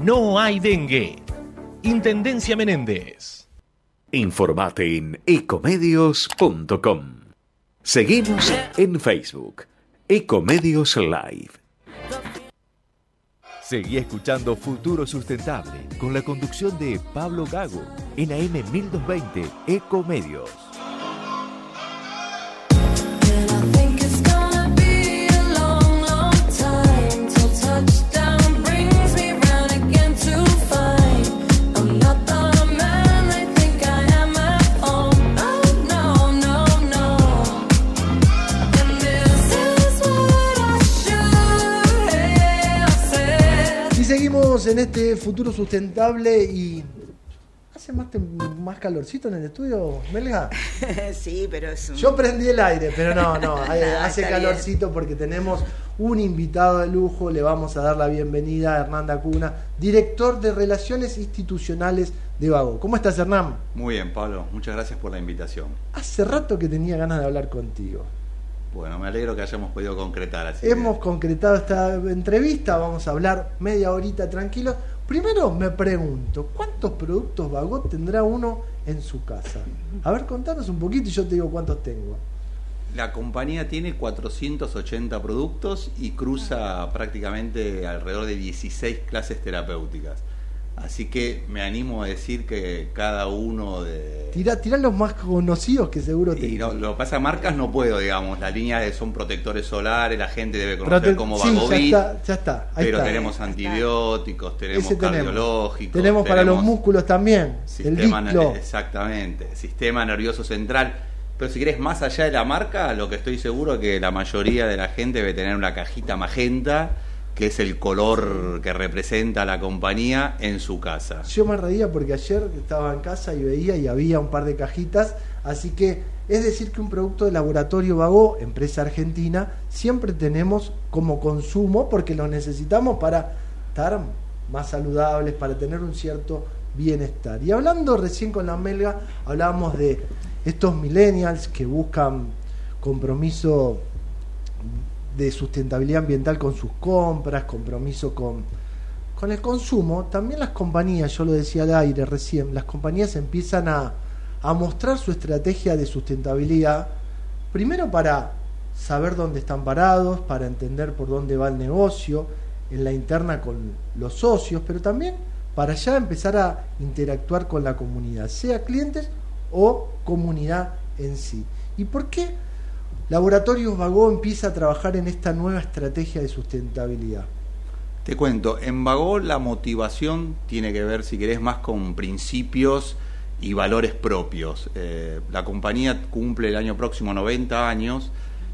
no hay dengue. Intendencia Menéndez. Informate en ecomedios.com. Seguimos en Facebook. Ecomedios Live. Seguí escuchando Futuro Sustentable con la conducción de Pablo Gago en AM 1220 Ecomedios. En este futuro sustentable y hace más, más calorcito en el estudio, Melga. <laughs> sí, pero es un... Yo prendí el aire, pero no, no, <laughs> hace calorcito porque tenemos un invitado de lujo, le vamos a dar la bienvenida a Hernán Dacuna, director de Relaciones Institucionales de Vago. ¿Cómo estás, Hernán? Muy bien, Pablo, muchas gracias por la invitación. Hace rato que tenía ganas de hablar contigo. Bueno, me alegro que hayamos podido concretar así. Hemos concretado esta entrevista, vamos a hablar media horita tranquilo. Primero me pregunto, ¿cuántos productos Vagot tendrá uno en su casa? A ver, contanos un poquito y yo te digo cuántos tengo. La compañía tiene 480 productos y cruza prácticamente alrededor de 16 clases terapéuticas. Así que me animo a decir que cada uno de... Tira, los más conocidos que seguro te... Y lo que pasa, marcas no puedo, digamos. La línea de son protectores solares, la gente debe conocer como Vagovit. Ya está, ya está. pero tenemos antibióticos, tenemos cardiológicos. Tenemos, para los músculos también. Sistema, exactamente. Sistema nervioso central. Pero si querés más allá de la marca, lo que estoy seguro es que la mayoría de la gente debe tener una cajita magenta que es el color que representa la compañía en su casa. Yo me reía porque ayer estaba en casa y veía y había un par de cajitas, así que es decir que un producto de laboratorio Vago, empresa argentina, siempre tenemos como consumo porque lo necesitamos para estar más saludables, para tener un cierto bienestar. Y hablando recién con la Melga, hablábamos de estos millennials que buscan compromiso de sustentabilidad ambiental con sus compras, compromiso con, con el consumo, también las compañías, yo lo decía al aire recién, las compañías empiezan a, a mostrar su estrategia de sustentabilidad, primero para saber dónde están parados, para entender por dónde va el negocio, en la interna con los socios, pero también para ya empezar a interactuar con la comunidad, sea clientes o comunidad en sí. ¿Y por qué? Laboratorios Vago empieza a trabajar en esta nueva estrategia de sustentabilidad. Te cuento, en Vago la motivación tiene que ver, si querés, más con principios y valores propios. Eh, la compañía cumple el año próximo 90 años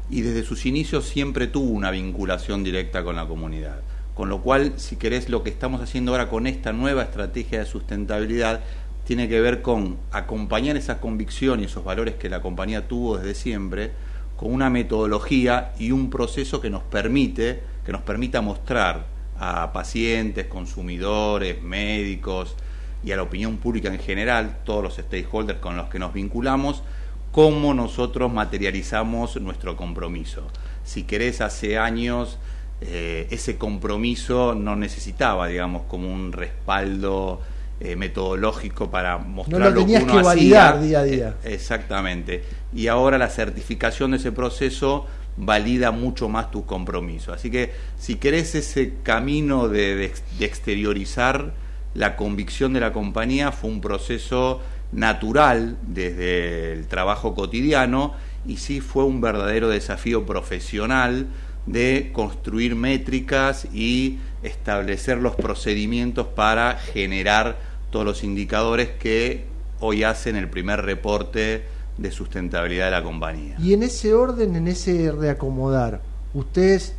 y desde sus inicios siempre tuvo una vinculación directa con la comunidad. Con lo cual, si querés, lo que estamos haciendo ahora con esta nueva estrategia de sustentabilidad tiene que ver con acompañar esas convicciones y esos valores que la compañía tuvo desde siempre con una metodología y un proceso que nos permite, que nos permita mostrar a pacientes, consumidores, médicos y a la opinión pública en general, todos los stakeholders con los que nos vinculamos, cómo nosotros materializamos nuestro compromiso. Si querés, hace años eh, ese compromiso no necesitaba, digamos, como un respaldo eh, metodológico para mostrar no lo, que uno que validar día a día. Eh, exactamente. Y ahora la certificación de ese proceso valida mucho más tu compromiso. Así que si querés ese camino de, exteriorizar la convicción de la compañía, fue un proceso natural desde el trabajo cotidiano y sí fue un verdadero desafío profesional de construir métricas y establecer los procedimientos para generar todos los indicadores que hoy hacen el primer reporte de sustentabilidad de la compañía. Y en ese orden, en ese reacomodar, ustedes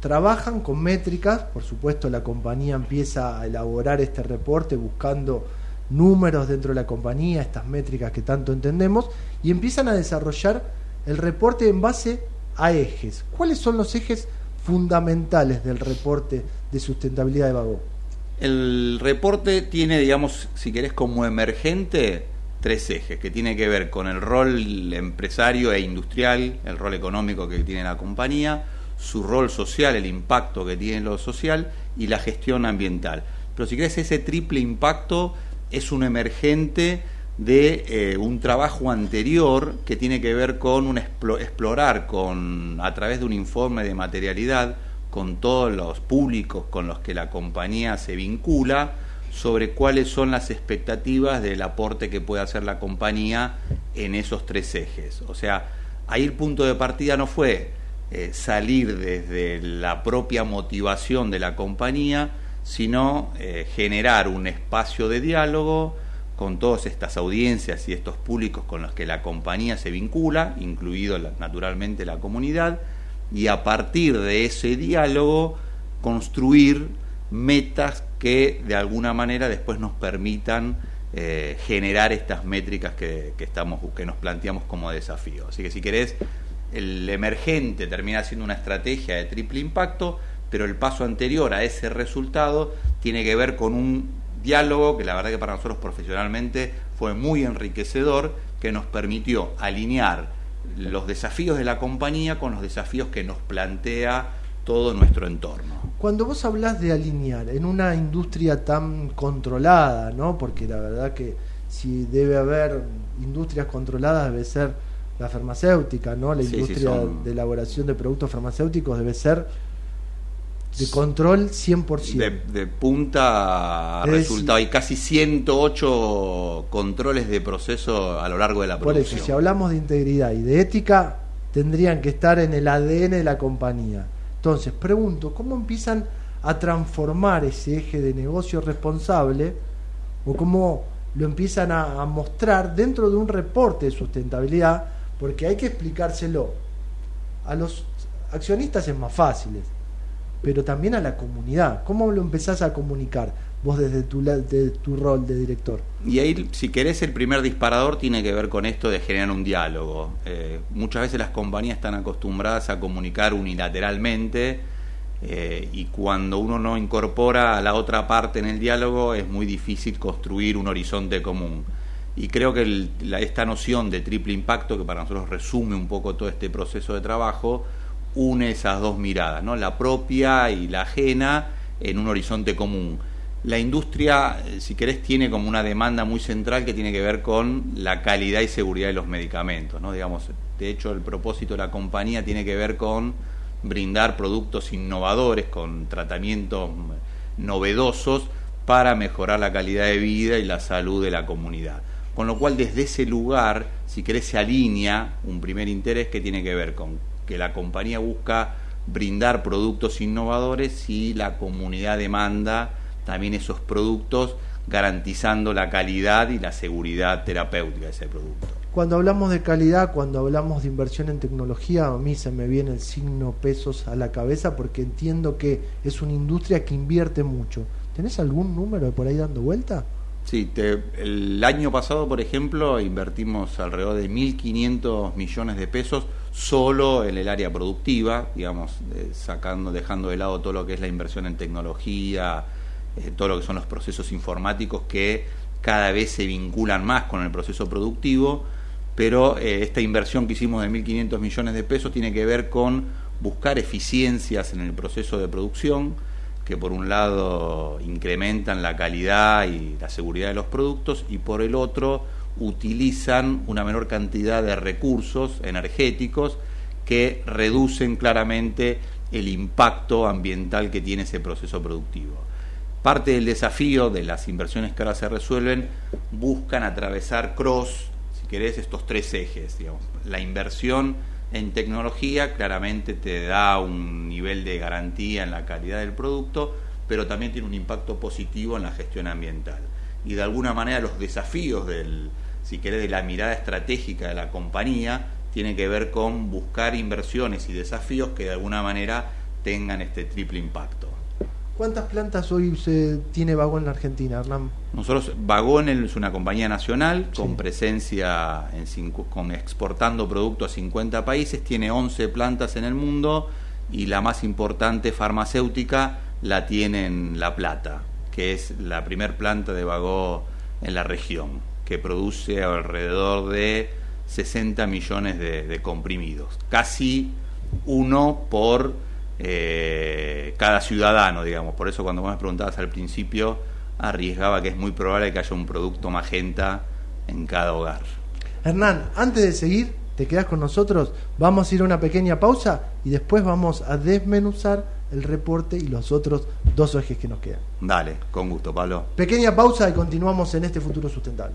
trabajan con métricas, por supuesto la compañía empieza a elaborar este reporte buscando números dentro de la compañía, estas métricas que tanto entendemos, y empiezan a desarrollar el reporte en base a ejes. ¿Cuáles son los ejes fundamentales del reporte de sustentabilidad de Vago? El reporte tiene, digamos, si querés, como emergente tres ejes, que tiene que ver con el rol empresario e industrial, el rol económico que tiene la compañía, su rol social, el impacto que tiene lo social y la gestión ambiental. Pero si querés, ese triple impacto es un emergente de eh, un trabajo anterior que tiene que ver con un explorar con a través de un informe de materialidad con todos los públicos con los que la compañía se vincula sobre cuáles son las expectativas del aporte que puede hacer la compañía en esos tres ejes. O sea, ahí el punto de partida no fue eh, salir desde la propia motivación de la compañía, sino eh, generar un espacio de diálogo con todas estas audiencias y estos públicos con los que la compañía se vincula, incluido naturalmente la comunidad, y a partir de ese diálogo construir metas que de alguna manera después nos permitan eh, generar estas métricas que, estamos, que nos planteamos como desafío. Así que si querés, el emergente termina siendo una estrategia de triple impacto, pero el paso anterior a ese resultado tiene que ver con un diálogo que la verdad que para nosotros profesionalmente fue muy enriquecedor, que nos permitió alinear los desafíos de la compañía con los desafíos que nos plantea todo nuestro entorno. Cuando vos hablas de alinear en una industria tan controlada, ¿no? Porque la verdad que si debe haber industrias controladas debe ser la farmacéutica, ¿no? La industria de elaboración de productos farmacéuticos debe ser de control 100%. De, de punta a resultado. Hay casi 108 controles de proceso a lo largo de la producción. Por eso, si hablamos de integridad y de ética, tendrían que estar en el ADN de la compañía. Entonces, pregunto, ¿cómo empiezan a transformar ese eje de negocio responsable o cómo lo empiezan a, mostrar dentro de un reporte de sustentabilidad? Porque hay que explicárselo. A los accionistas es más fácil pero también a la comunidad. ¿Cómo lo empezás a comunicar vos desde tu, de tu rol de director? Y ahí, si querés, el primer disparador tiene que ver con esto de generar un diálogo. Eh, muchas veces las compañías están acostumbradas a comunicar unilateralmente eh, y cuando uno no incorpora a la otra parte en el diálogo es muy difícil construir un horizonte común. Y creo que esta noción de triple impacto, que para nosotros resume un poco todo este proceso de trabajo, une esas dos miradas, ¿no? la propia y la ajena en un horizonte común. La industria, eh, si querés, tiene como una demanda muy central que tiene que ver con la calidad y seguridad de los medicamentos. ¿no? Digamos, de hecho, el propósito de la compañía tiene que ver con brindar productos innovadores, con tratamientos novedosos para mejorar la calidad de vida y la salud de la comunidad. Con lo cual, desde ese lugar, si querés, se alinea un primer interés que tiene que ver con que la compañía busca brindar productos innovadores y la comunidad demanda también esos productos garantizando la calidad y la seguridad terapéutica de ese producto. Cuando hablamos de calidad, cuando hablamos de inversión en tecnología, a mí se me viene el signo pesos a la cabeza porque entiendo que es una industria que invierte mucho. ¿Tenés algún número por ahí dando vuelta? Sí, el año pasado, por ejemplo, invertimos alrededor de 1.500 millones de pesos solo en el área productiva, digamos, eh, sacando, dejando de lado todo lo que es la inversión en tecnología, eh, todo lo que son los procesos informáticos que cada vez se vinculan más con el proceso productivo, pero eh, esta inversión que hicimos de 1.500 millones de pesos tiene que ver con buscar eficiencias en el proceso de producción, que por un lado incrementan la calidad y la seguridad de los productos y por el otro utilizan una menor cantidad de recursos energéticos que reducen claramente el impacto ambiental que tiene ese proceso productivo. Parte del desafío de las inversiones que ahora se resuelven buscan atravesar cross, si querés, estos tres ejes. La inversión en tecnología claramente te da un nivel de garantía en la calidad del producto, pero también tiene un impacto positivo en la gestión ambiental. Y de alguna manera los desafíos del, si querés, de la mirada estratégica de la compañía, tiene que ver con buscar inversiones y desafíos que de alguna manera tengan este triple impacto. ¿Cuántas plantas hoy se tiene Vagón en la Argentina, Hernán? Nosotros, Vagón es una compañía nacional con presencia, en con exportando productos a 50 países, tiene 11 plantas en el mundo y la más importante farmacéutica la tiene en La Plata, que es la primer planta de Vagó en la región que produce alrededor de 60 millones de, comprimidos, casi uno por eh, cada ciudadano, digamos. Por eso cuando vos me preguntabas al principio, arriesgaba que es muy probable que haya un producto magenta en cada hogar. Hernán, antes de seguir, te quedas con nosotros, vamos a ir a una pequeña pausa y después vamos a desmenuzar el reporte y los otros dos ejes que nos quedan. Dale, con gusto, Pablo. Pequeña pausa y continuamos en este futuro sustentable.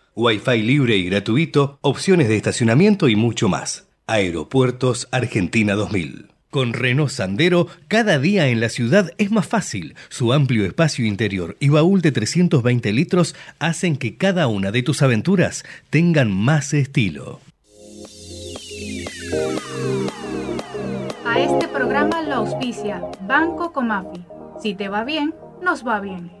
Wi-Fi libre y gratuito, opciones de estacionamiento y mucho más. Aeropuertos Argentina 2000. Con Renault Sandero, cada día en la ciudad es más fácil. Su amplio espacio interior y baúl de 320 litros hacen que cada una de tus aventuras tengan más estilo. A este programa lo auspicia Banco Comafi. Si te va bien, nos va bien.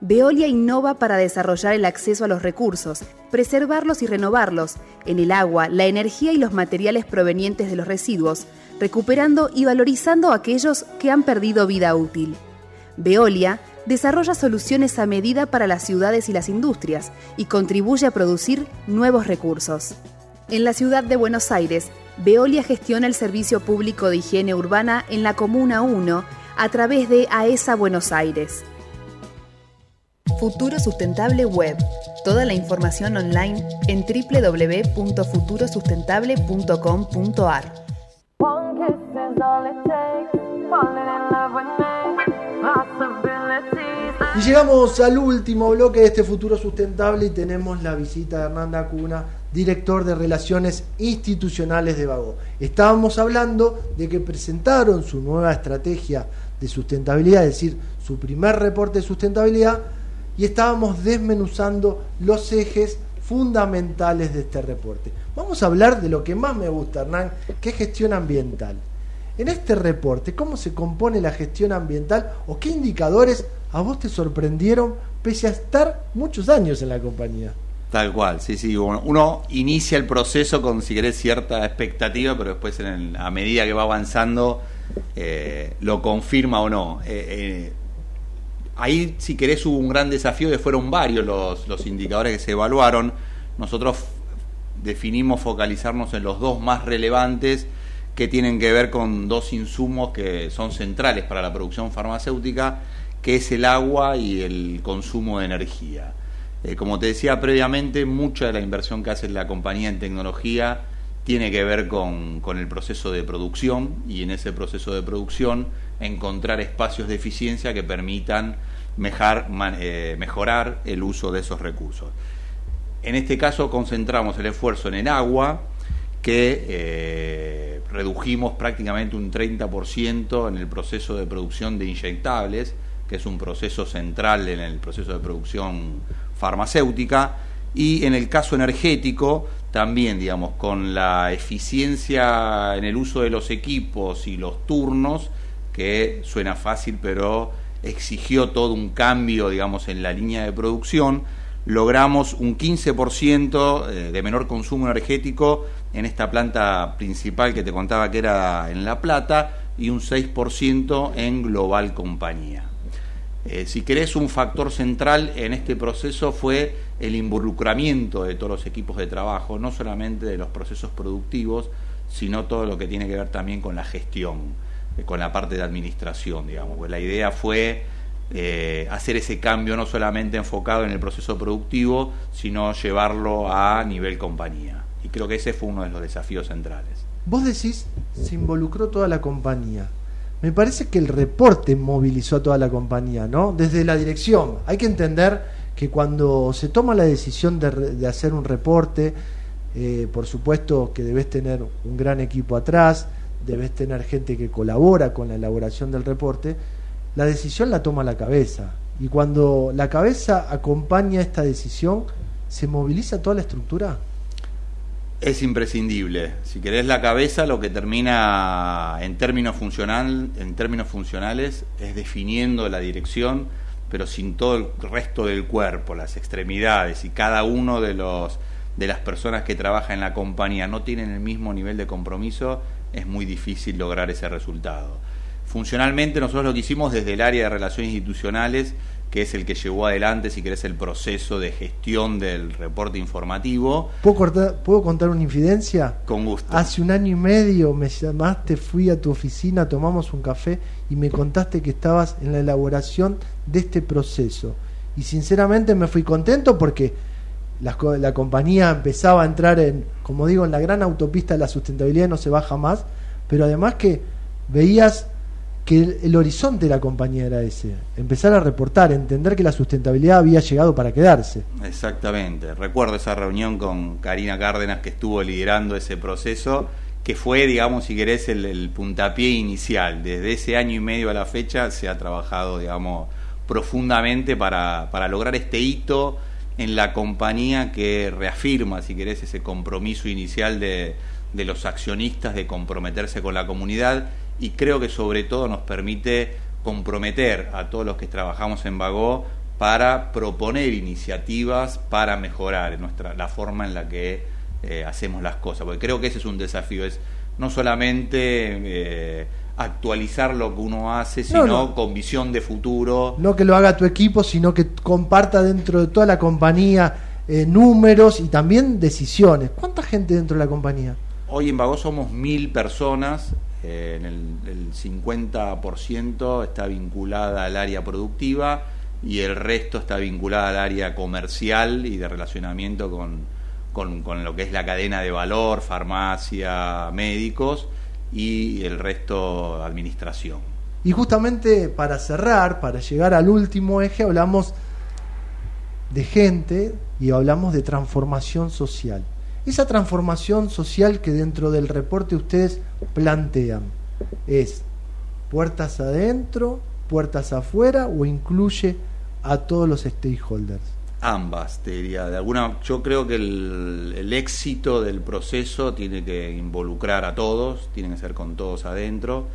Veolia innova para desarrollar el acceso a los recursos, preservarlos y renovarlos, en el agua, la energía y los materiales provenientes de los residuos, recuperando y valorizando aquellos que han perdido vida útil. Veolia desarrolla soluciones a medida para las ciudades y las industrias y contribuye a producir nuevos recursos. En la ciudad de Buenos Aires, Veolia gestiona el servicio público de higiene urbana en la Comuna 1 a través de AESA Buenos Aires. Futuro Sustentable Web. Toda la información online en www.futurosustentable.com.ar. Y llegamos al último bloque de este futuro sustentable y tenemos la visita de Hernanda Cuna, director de Relaciones Institucionales de Vago. Estábamos hablando de que presentaron su nueva estrategia de sustentabilidad, es decir, su primer reporte de sustentabilidad, y estábamos desmenuzando los ejes fundamentales de este reporte. Vamos a hablar de lo que más me gusta, Hernán, que es gestión ambiental. En este reporte, ¿cómo se compone la gestión ambiental o qué indicadores a vos te sorprendieron pese a estar muchos años en la compañía? Tal cual, sí, sí. Uno inicia el proceso con, si querés, cierta expectativa, pero después en a medida que va avanzando eh, lo confirma o no. Eh, eh, ahí, si querés, hubo un gran desafío que fueron varios los, los indicadores que se evaluaron. Nosotros definimos focalizarnos en los dos más relevantes que tienen que ver con dos insumos que son centrales para la producción farmacéutica, que es el agua y el consumo de energía. Eh, como te decía previamente, mucha de la inversión que hace la compañía en tecnología tiene que ver con, con, el proceso de producción y en ese proceso de producción encontrar espacios de eficiencia que permitan eh, mejorar el uso de esos recursos. En este caso concentramos el esfuerzo en el agua, que eh, redujimos prácticamente un 30% en el proceso de producción de inyectables, que es un proceso central en el proceso de producción farmacéutica, y en el caso energético, también, digamos, con la eficiencia en el uso de los equipos y los turnos, que suena fácil, pero exigió todo un cambio, digamos, en la línea de producción, logramos un 15% eh, de menor consumo energético en esta planta principal que te contaba que era en La Plata y un 6% en Global Compañía. Eh, si querés, un factor central en este proceso fue el involucramiento de todos los equipos de trabajo, no solamente de los procesos productivos, sino todo lo que tiene que ver también con la gestión, con la parte de administración, digamos. Pues la idea fue eh, hacer ese cambio no solamente enfocado en el proceso productivo, sino llevarlo a nivel compañía. Y creo que ese fue uno de los desafíos centrales. Vos decís, se involucró toda la compañía. Me parece que el reporte movilizó a toda la compañía, ¿no? Desde la dirección. Hay que entender que cuando se toma la decisión de, hacer un reporte, eh, por supuesto que debes tener un gran equipo atrás, debes tener gente que colabora con la elaboración del reporte, la decisión la toma la cabeza. Y cuando la cabeza acompaña esta decisión, ¿se moviliza toda la estructura? Es imprescindible. Si querés la cabeza, lo que termina en términos, funcional, en términos funcionales es definiendo la dirección, pero sin todo el resto del cuerpo, las extremidades y cada uno de los de las personas que trabajan en la compañía no tienen el mismo nivel de compromiso, es muy difícil lograr ese resultado. Funcionalmente nosotros lo que hicimos desde el área de relaciones institucionales, que es el que llevó adelante, si querés, el proceso de gestión del reporte informativo. ¿Puedo, ¿Puedo contar una infidencia? Con gusto. Hace un año y medio me llamaste, fui a tu oficina, tomamos un café y me contaste que estabas en la elaboración de este proceso. Y sinceramente me fui contento porque la, la compañía empezaba a entrar en, como digo, en la gran autopista de la sustentabilidad, no se baja más, pero además que veías que el, horizonte de la compañía era ese, empezar a reportar, entender que la sustentabilidad había llegado para quedarse. Exactamente, recuerdo esa reunión con Karina Cárdenas que estuvo liderando ese proceso, que fue, digamos, si querés, el, puntapié inicial. Desde ese año y medio a la fecha se ha trabajado, digamos, profundamente para, para lograr este hito en la compañía que reafirma, si querés, ese compromiso inicial de, de los accionistas de comprometerse con la comunidad y creo que sobre todo nos permite comprometer a todos los que trabajamos en Vago para proponer iniciativas para mejorar nuestra, la forma en la que eh, hacemos las cosas, porque creo que ese es un desafío, es no solamente eh, actualizar lo que uno hace, sino con visión de futuro. No que lo haga tu equipo, sino que comparta dentro de toda la compañía eh, números y también decisiones. ¿Cuánta gente dentro de la compañía? Hoy en Vago somos mil personas, eh, en el, 50% está vinculada al área productiva y el resto está vinculada al área comercial y de relacionamiento con, con, lo que es la cadena de valor, farmacia, médicos y el resto administración. Y justamente para cerrar, para llegar al último eje, hablamos de gente y hablamos de transformación social esa transformación social que dentro del reporte ustedes plantean es puertas adentro, puertas afuera o incluye a todos los stakeholders? Ambas, te diría. De alguna, yo creo que el, éxito del proceso tiene que involucrar a todos, tiene que ser con todos adentro.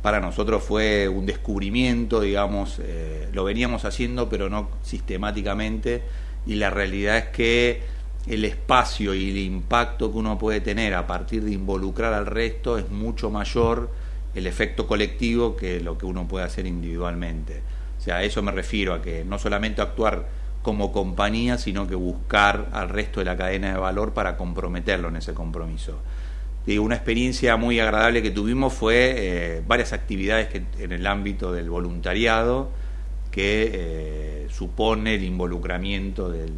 Para nosotros fue un descubrimiento, digamos, eh, lo veníamos haciendo, pero no sistemáticamente. Y la realidad es que el espacio y el impacto que uno puede tener a partir de involucrar al resto es mucho mayor el efecto colectivo que lo que uno puede hacer individualmente. O sea, a eso me refiero, a que no solamente actuar como compañía, sino que buscar al resto de la cadena de valor para comprometerlo en ese compromiso. Y una experiencia muy agradable que tuvimos fue eh, varias actividades que, en el ámbito del voluntariado que eh, supone el involucramiento de,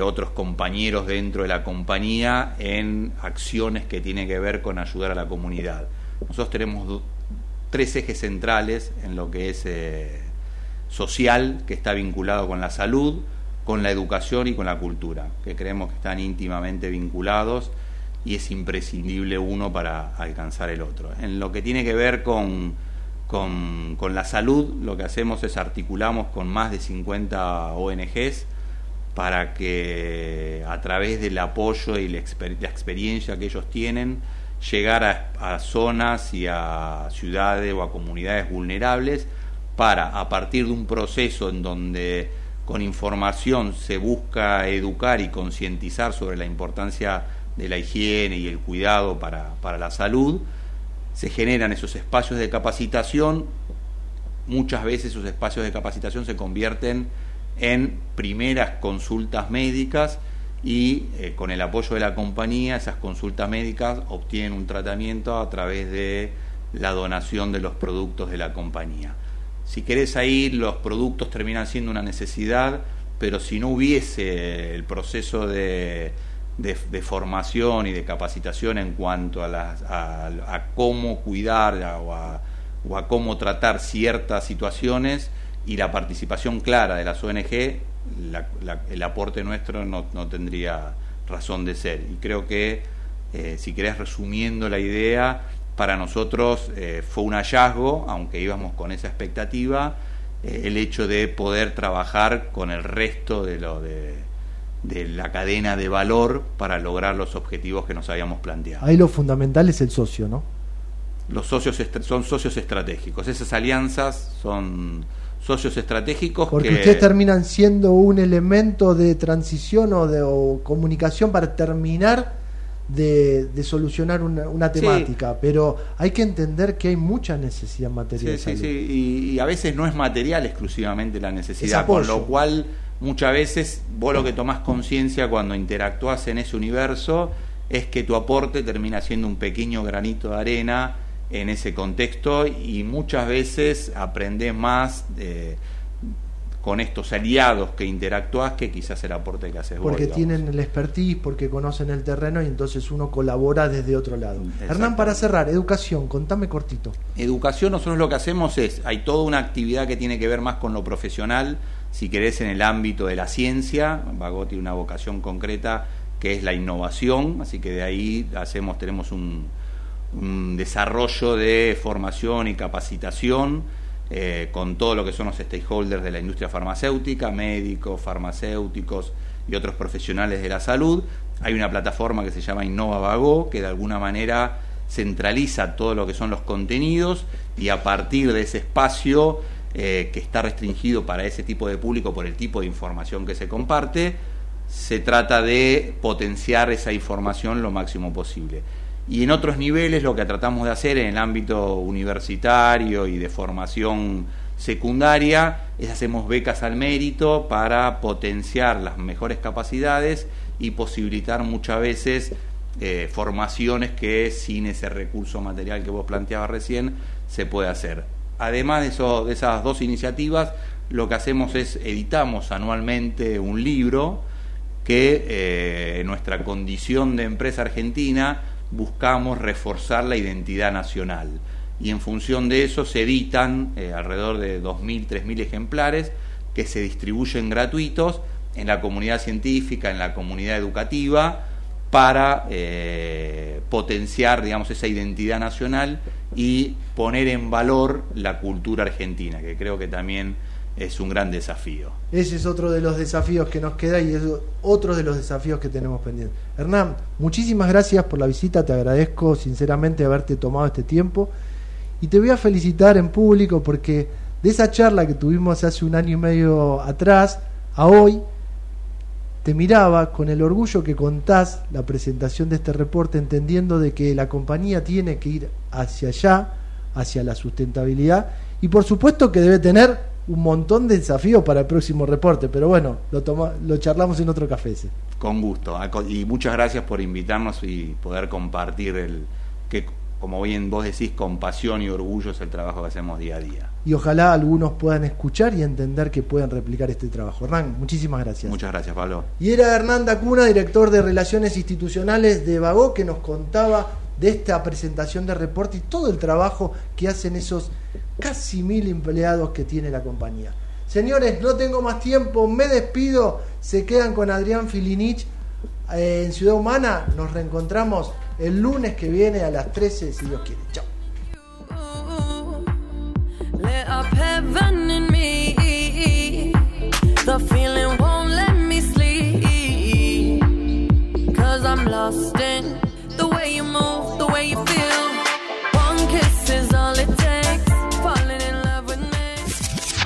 otros compañeros dentro de la compañía en acciones que tienen que ver con ayudar a la comunidad. Nosotros tenemos tres ejes centrales en lo que es eh, social, que está vinculado con la salud, con la educación y con la cultura, que creemos que están íntimamente vinculados y es imprescindible uno para alcanzar el otro. En lo que tiene que ver con, con, con la salud, lo que hacemos es articulamos con más de 50 ONGs, para que a través del apoyo y la, experiencia que ellos tienen, llegar a, zonas y a ciudades o a comunidades vulnerables para, a partir de un proceso en donde con información se busca educar y concientizar sobre la importancia de la higiene y el cuidado para, para la salud, se generan esos espacios de capacitación, muchas veces esos espacios de capacitación se convierten en primeras consultas médicas y eh, con el apoyo de la compañía esas consultas médicas obtienen un tratamiento a través de la donación de los productos de la compañía. Si querés ahí, los productos terminan siendo una necesidad, pero si no hubiese el proceso de, de, formación y de capacitación en cuanto a, las, a, cómo cuidar o a, cómo tratar ciertas situaciones y la participación clara de las ONG, el aporte nuestro no, no, tendría razón de ser. Y creo que, eh, si querés resumiendo la idea, para nosotros eh, fue un hallazgo, aunque íbamos con esa expectativa, eh, el hecho de poder trabajar con el resto de, lo de, de la cadena de valor para lograr los objetivos que nos habíamos planteado. Ahí lo fundamental es el socio, ¿no? Los socios son socios estratégicos. Esas alianzas son socios estratégicos. Porque ustedes terminan siendo un elemento de transición o de comunicación para terminar de, solucionar una, temática, pero hay que entender que hay mucha necesidad material. Sí, sí, sí, y, a veces no es material exclusivamente la necesidad, con lo cual muchas veces vos lo que tomás conciencia cuando interactúas en ese universo es que tu aporte termina siendo un pequeño granito de arena en ese contexto y muchas veces aprendes más con estos aliados que interactúas que quizás el aporte que haces porque tienen el expertise porque conocen el terreno y entonces uno colabora desde otro lado. Hernán para cerrar educación contame cortito. Educación nosotros lo que hacemos es hay toda una actividad que tiene que ver más con lo profesional si querés en el ámbito de la ciencia. Vago tiene una vocación concreta que es la innovación así que de ahí hacemos tenemos un un desarrollo de formación y capacitación eh, con todo lo que son los stakeholders de la industria farmacéutica, médicos, farmacéuticos y otros profesionales de la salud. Hay una plataforma que se llama Innova Vago, que de alguna manera centraliza todo lo que son los contenidos y a partir de ese espacio eh, que está restringido para ese tipo de público por el tipo de información que se comparte, se trata de potenciar esa información lo máximo posible. Y en otros niveles lo que tratamos de hacer en el ámbito universitario y de formación secundaria es hacemos becas al mérito para potenciar las mejores capacidades y posibilitar muchas veces eh, formaciones que sin ese recurso material que vos planteabas recién se puede hacer. Además de, esas dos iniciativas, lo que hacemos es editamos anualmente un libro que eh, nuestra condición de empresa argentina buscamos reforzar la identidad nacional. Y en función de eso se editan eh, alrededor de 2.000, 3.000 ejemplares que se distribuyen gratuitos en la comunidad científica, en la comunidad educativa, para eh, potenciar digamos, esa identidad nacional y poner en valor la cultura argentina, que creo que también es un gran desafío. Ese es otro de los desafíos que nos queda y es otro de los desafíos que tenemos pendientes. Hernán, muchísimas gracias por la visita, te agradezco sinceramente haberte tomado este tiempo y te voy a felicitar en público porque de esa charla que tuvimos hace un año y medio atrás a hoy, te miraba con el orgullo que contás la presentación de este reporte, entendiendo de que la compañía tiene que ir hacia allá, hacia la sustentabilidad, y por supuesto que debe tener un montón de desafíos para el próximo reporte, pero bueno, lo, toma, lo charlamos en otro café. Con gusto, y muchas gracias por invitarnos y poder compartir el que, como bien vos decís, con pasión y orgullo es el trabajo que hacemos día a día. Y ojalá algunos puedan escuchar y entender que puedan replicar este trabajo. Hernán, muchísimas gracias. Muchas gracias, Pablo. Y era Hernán Dacuna, director de Relaciones Institucionales de Vago, que nos contaba de esta presentación de reporte y todo el trabajo que hacen esos casi mil empleados que tiene la compañía. Señores, no tengo más tiempo, me despido, se quedan con Adrián Filinich eh, en Ciudad Humana, nos reencontramos el lunes que viene a las 13 si Dios quiere. Chao.